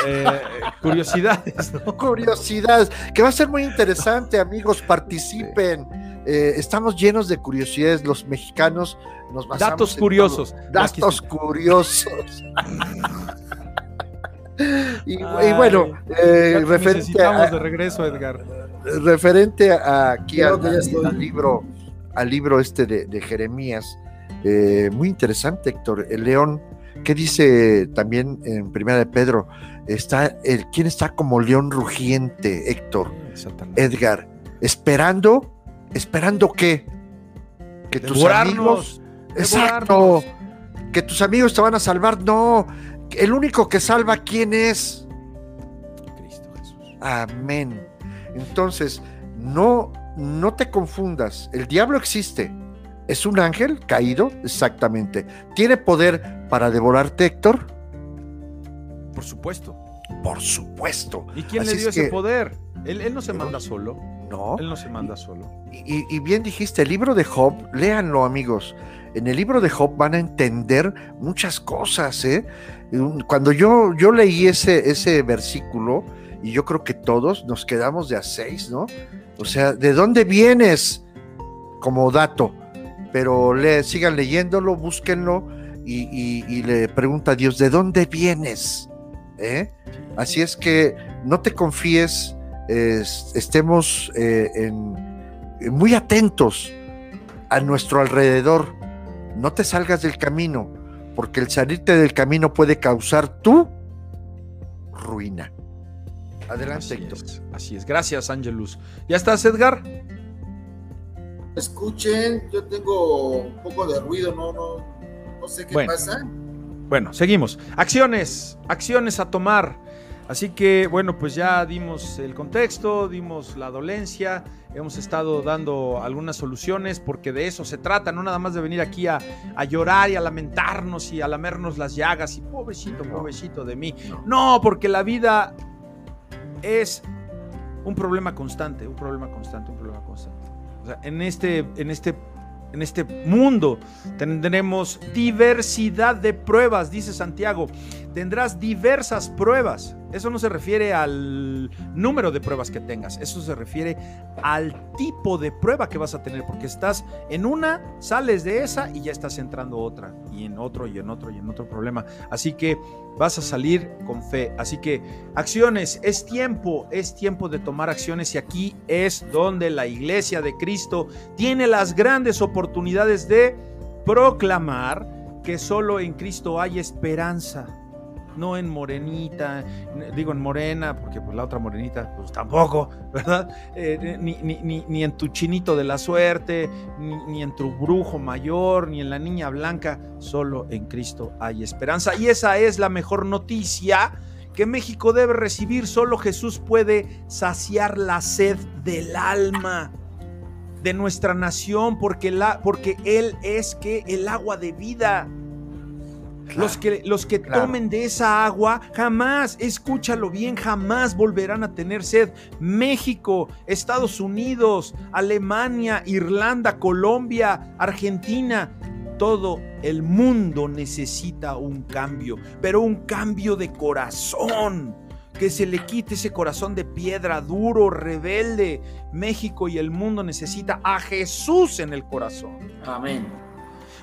Eh, curiosidades, ¿no? Curiosidades, que va a ser muy interesante, amigos, participen. Eh, estamos llenos de curiosidades, los mexicanos nos basamos Datos curiosos. Datos curiosos. y, bueno, eh, referente a, de regreso, Edgar. Referente aquí al, libro, al libro este de, Jeremías, eh, muy interesante, Héctor. El león, ¿qué dice también en Primera de Pedro? Está el, ¿Quién está como león rugiente, Héctor? Edgar, esperando, esperando qué? Que tus amigos, exacto, que tus amigos te van a salvar, no, el único que salva, ¿quién es? Cristo Jesús. Amén. Entonces, no, no te confundas. El diablo existe. ¿Es un ángel caído? Exactamente. ¿Tiene poder para devorarte, Héctor? Por supuesto. Por supuesto. ¿Y quién le dio ese poder? Él, no se manda solo. No. Él no se manda solo. Y, y, bien dijiste, el libro de Job, léanlo amigos. En el libro de Job van a entender muchas cosas, ¿eh? Cuando yo, yo leí ese, ese versículo, y yo creo que todos nos quedamos de a seis, ¿no? O sea, ¿de dónde vienes? Como dato. Pero le, sigan leyéndolo, búsquenlo y, le pregunta a Dios, ¿de dónde vienes? ¿Eh? Así es que no te confíes, estemos eh, muy atentos a nuestro alrededor. No te salgas del camino porque el salirte del camino puede causar tu ruina. Adelante, así así es. Gracias, Angelus. ¿Ya estás, Edgar? Escuchen, yo tengo un poco de ruido, no, no, no sé qué pasa. Bueno, seguimos. Acciones, acciones a tomar. Así que, bueno, pues ya dimos el contexto, dimos la dolencia, hemos estado dando algunas soluciones porque de eso se trata, no nada más de venir aquí a, llorar y a lamentarnos y a lamernos las llagas y pobrecito, pobrecito de mí. No, porque la vida es un problema constante, un problema constante, un problema constante. O sea, en este, en este en este mundo tendremos diversidad de pruebas, dice Santiago. Tendrás diversas pruebas. Eso no se refiere al número de pruebas que tengas, eso se refiere al tipo de prueba que vas a tener, porque estás en una, sales de esa y ya estás entrando otra, y en otro, y en otro, y en otro problema. Así que vas a salir con fe. Así que acciones, es tiempo, es tiempo de tomar acciones y aquí es donde la iglesia de Cristo tiene las grandes oportunidades de proclamar que solo en Cristo hay esperanza no en morenita, digo en morena, porque pues la otra morenita, pues tampoco, ¿verdad? Eh, ni, ni, en tu chinito de la suerte, ni, en tu brujo mayor, ni en la niña blanca, solo en Cristo hay esperanza. Y esa es la mejor noticia que México debe recibir. Solo Jesús puede saciar la sed del alma de nuestra nación, porque, la, porque Él es que el agua de vida. Los que, los que tomen de esa agua jamás, escúchalo bien, jamás volverán a tener sed. México, Estados Unidos, Alemania, Irlanda, Colombia, Argentina, todo el mundo necesita un cambio, pero un cambio de corazón. Que se le quite ese corazón de piedra duro, rebelde. México y el mundo necesita a Jesús en el corazón. Amén.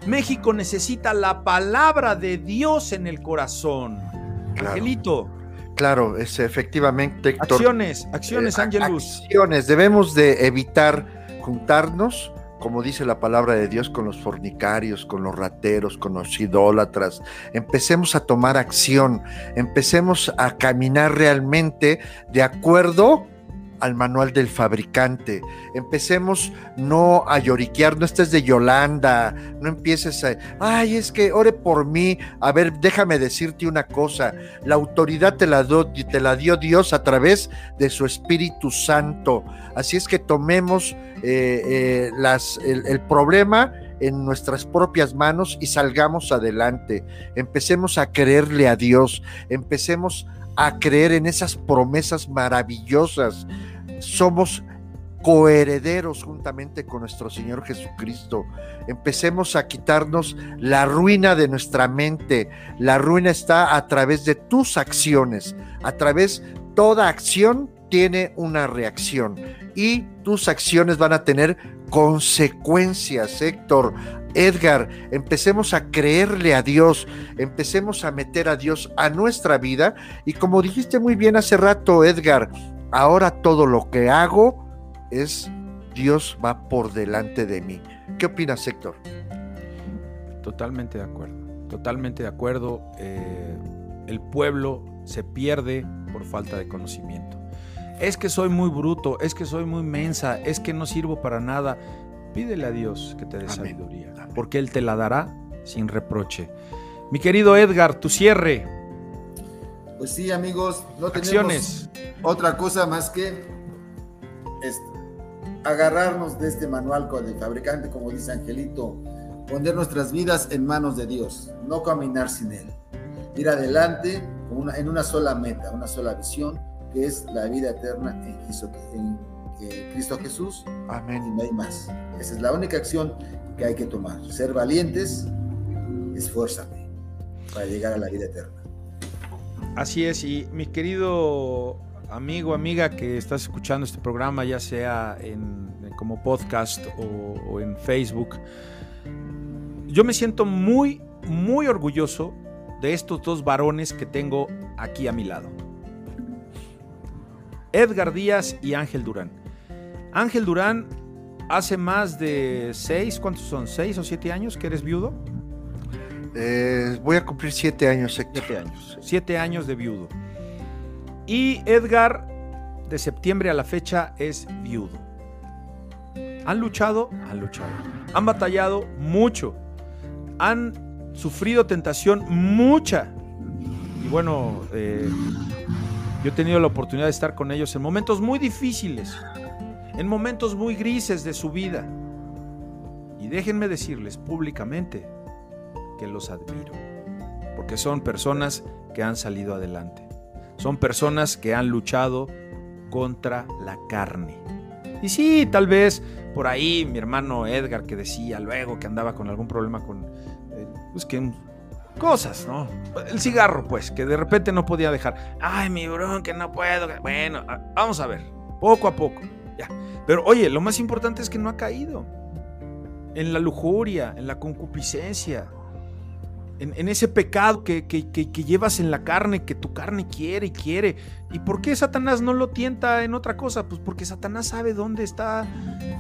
México necesita la palabra de Dios en el corazón. Angelito. Claro, es efectivamente. Acciones, acciones, eh, Acciones. Debemos de evitar juntarnos, como dice la palabra de Dios, con los fornicarios, con los rateros, con los idólatras. Empecemos a tomar acción, empecemos a caminar realmente de acuerdo al manual del fabricante. Empecemos no a lloriquear, no estés de Yolanda, no empieces a, ay, es que ore por mí. A ver, déjame decirte una cosa, la autoridad te la, te la dio Dios a través de su Espíritu Santo. Así es que tomemos eh, eh, el, el problema en nuestras propias manos y salgamos adelante. Empecemos a creerle a Dios, empecemos a creer en esas promesas maravillosas somos coherederos juntamente con nuestro Señor Jesucristo. Empecemos a quitarnos la ruina de nuestra mente. La ruina está a través de tus acciones. A través, toda acción tiene una reacción y tus acciones van a tener consecuencias, Héctor. Edgar, empecemos a creerle a Dios, empecemos a meter a Dios a nuestra vida y como dijiste muy bien hace rato, Edgar, ahora todo lo que hago es Dios va por delante de mí. ¿Qué opinas, Héctor? Totalmente de acuerdo, totalmente de acuerdo. Eh, el pueblo se pierde por falta de conocimiento. Es que soy muy bruto, es que soy muy mensa, es que no sirvo para nada. Pídele a Dios que te dé sabiduría, porque Él te la dará sin reproche. Mi querido Edgar, tu cierre. Pues sí, amigos, no tenemos otra cosa más que agarrarnos de este manual con el fabricante, como dice Angelito, poner nuestras vidas en manos de Dios, no caminar sin Él. Ir adelante en una sola meta, una sola visión, que es la vida eterna en Cristo, Jesús. Amén. Y no hay más. Esa es la única acción que hay que tomar. Ser valientes, esfuérzate para llegar a la vida eterna. Así es, y mi querido amigo, amiga que estás escuchando este programa, ya sea en, como podcast o, en Facebook, yo me siento muy, muy orgulloso de estos dos varones que tengo aquí a mi lado. Edgar Díaz y Ángel Durán. Ángel Durán, hace más de seis, ¿cuántos son? ¿Seis o siete años que eres viudo? Eh, voy a cumplir siete años. Siete años. Siete años de viudo. Y Edgar, de septiembre a la fecha, es viudo. ¿Han luchado? Han luchado. Han batallado mucho. Han sufrido tentación mucha. Y bueno, eh, yo he tenido la oportunidad de estar con ellos en momentos muy difíciles, en momentos muy grises de su vida. Y déjenme decirles públicamente, que los admiro, porque son personas que han salido adelante, son personas que han luchado contra la carne. Y sí, tal vez por ahí mi hermano Edgar que decía luego que andaba con algún problema con, eh, pues que cosas, ¿no? El cigarro, pues, que de repente no podía dejar. Ay, mi bron, que no puedo. Bueno, vamos a ver, poco a poco, ya. Pero oye, lo más importante es que no ha caído en la lujuria, en la concupiscencia, en, ese pecado que, llevas en la carne, que tu carne quiere y quiere. ¿Y por qué Satanás no lo tienta en otra cosa? Pues porque Satanás sabe dónde está,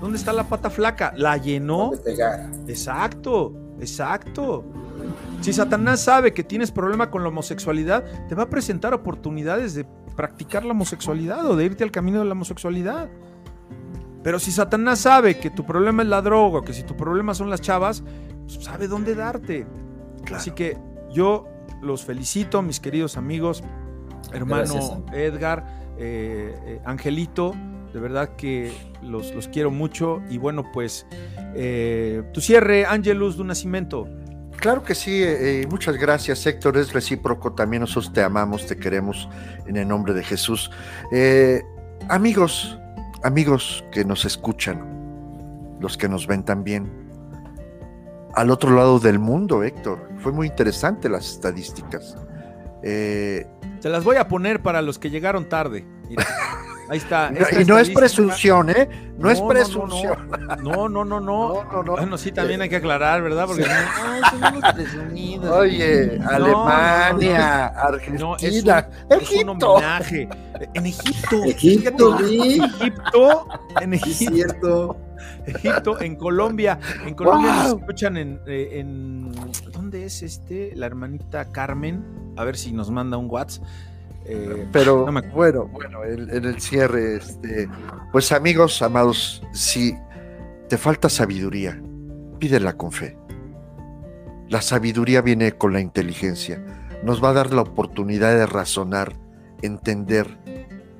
dónde está la pata flaca. La llenó. Exacto, exacto. Si Satanás sabe que tienes problema con la homosexualidad, te va a presentar oportunidades de practicar la homosexualidad o de irte al camino de la homosexualidad. Pero si Satanás sabe que tu problema es la droga, que si tu problema son las chavas, pues sabe dónde darte. Así que yo los felicito, mis queridos amigos, hermano Edgar, eh, eh, Angelito, de verdad que los, quiero mucho. Y bueno, pues eh, tu cierre, Angelus de Nacimiento. Claro que sí, muchas gracias Héctor, es recíproco, también nosotros te amamos, te queremos en el nombre de Jesús. amigos, amigos que nos escuchan, los que nos ven también, al otro lado del mundo, Héctor, fue muy interesante las estadísticas. Se las voy a poner para los que llegaron tarde. Mira. Ahí está. Y no es presunción, ¿eh? No, es presunción. No, no, no, no. Bueno, sí, también hay que aclarar, ¿verdad? Porque Oye, Alemania, Argentina, es, un homenaje. En Egipto. Egipto, Egipto, en Egipto. Egipto, en Colombia. En Colombia nos escuchan en, eh, en. ¿Dónde es este? La hermanita Carmen. A ver si nos manda un WhatsApp. Eh, Pero bueno, bueno, en, el cierre, este, pues amigos, amados, si te falta sabiduría, pídela con fe. La sabiduría viene con la inteligencia. Nos va a dar la oportunidad de razonar, entender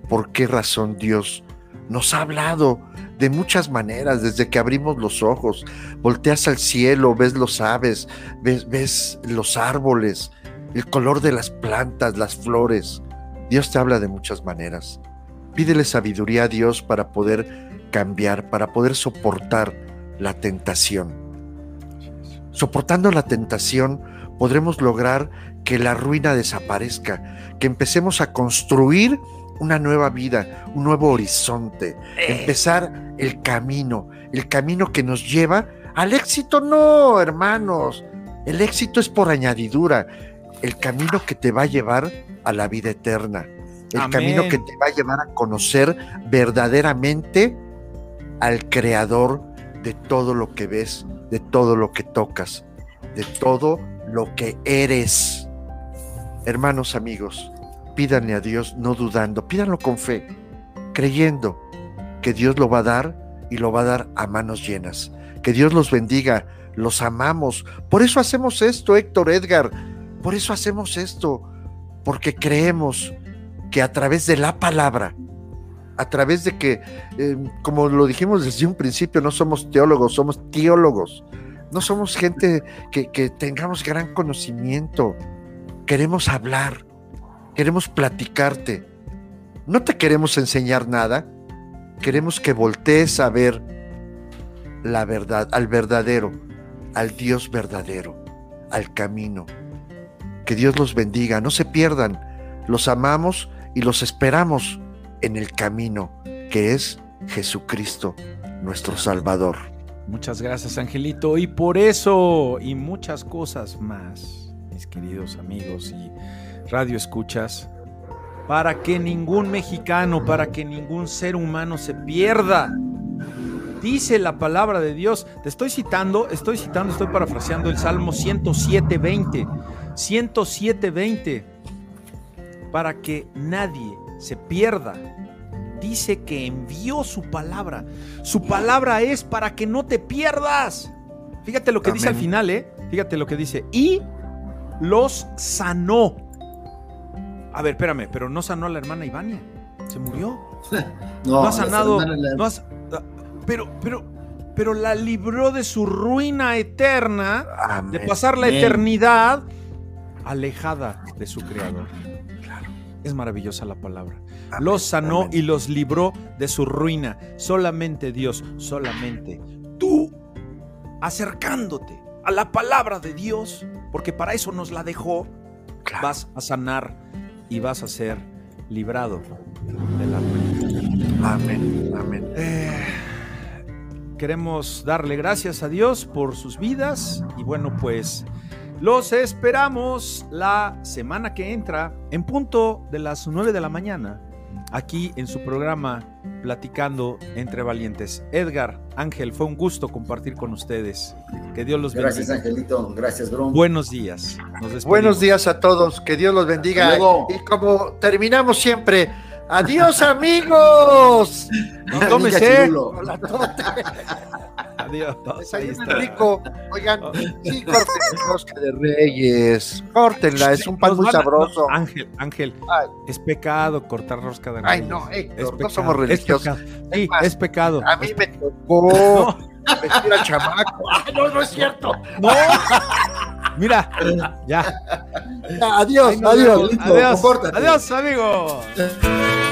por qué razón Dios nos ha hablado de muchas maneras, desde que abrimos los ojos, volteas al cielo, ves los aves, ves, ves los árboles, el color de las plantas, las flores. Dios te habla de muchas maneras. Pídele sabiduría a Dios para poder cambiar, para poder soportar la tentación. Soportando la tentación podremos lograr que la ruina desaparezca, que empecemos a construir una nueva vida, un nuevo horizonte, eh. empezar el camino, el camino que nos lleva al éxito. No, hermanos, el éxito es por añadidura, el camino que te va a llevar a la vida eterna, el camino que te va a llevar a conocer verdaderamente al creador de todo lo que ves, de todo lo que tocas, de todo lo que eres. Hermanos, amigos, pídanle a Dios no dudando, pídanlo con fe, creyendo que Dios lo va a dar y lo va a dar a manos llenas. Que Dios los bendiga, los amamos. Por eso hacemos esto, Héctor Edgar. Por eso hacemos esto porque creemos que a través de la palabra, a través de que, em, como lo dijimos desde un principio, no somos teólogos, somos teólogos, no somos gente que, que tengamos gran conocimiento, queremos hablar, queremos platicarte, no te queremos enseñar nada, queremos que voltees a ver la verdad, al verdadero, al Dios verdadero, al camino, que Dios los bendiga, no se pierdan. Los amamos y los esperamos en el camino que es Jesucristo, nuestro Salvador. Muchas gracias, Angelito. Y por eso y muchas cosas más, mis queridos amigos y radio escuchas, para que ningún mexicano, para que ningún ser humano se pierda. Dice la palabra de Dios. Te estoy citando, estoy citando, estoy parafraseando el Salmo 107, 20 107.20, para que nadie se pierda. Dice que envió su palabra. Su palabra es para que no te pierdas. Fíjate lo que dice al final, ¿eh? Fíjate lo que dice. Y los sanó. A ver, espérame, pero no sanó a la hermana Ivania. Se murió. no, ha sanado. No pero, pero, pero la libró de su ruina eterna, de pasar la eternidad alejada de su creador. Claro, es maravillosa la palabra. los sanó y los libró de su ruina. Solamente Dios, solamente tú, acercándote a la palabra de Dios, porque para eso nos la dejó, vas a sanar y vas a ser librado de la ruina. Amén, amén. Eh, queremos darle gracias a Dios por sus vidas y bueno, pues los esperamos la semana que entra en punto de las 9 de la mañana aquí en su programa platicando entre valientes. Edgar, Ángel, fue un gusto compartir con ustedes. Que Dios los bendiga. Gracias, Angelito. Gracias, bro. Buenos días. Buenos días a todos. Que Dios los bendiga. Y como terminamos siempre, adiós, amigos. Y tómese. Adiós. Ahí está. rico. Oigan, sí, corten rosca de reyes. Córtenla, es un pan muy sabroso. Ángel, Ángel, es pecado cortar rosca de reyes. Ay, no, Héctor, no somos religiosos. Sí, es pecado. A mí me tocó vestir al chamaco. Ay, no, no es cierto. No. Mira, ya. Adiós, adiós. Adiós, adiós, amigos.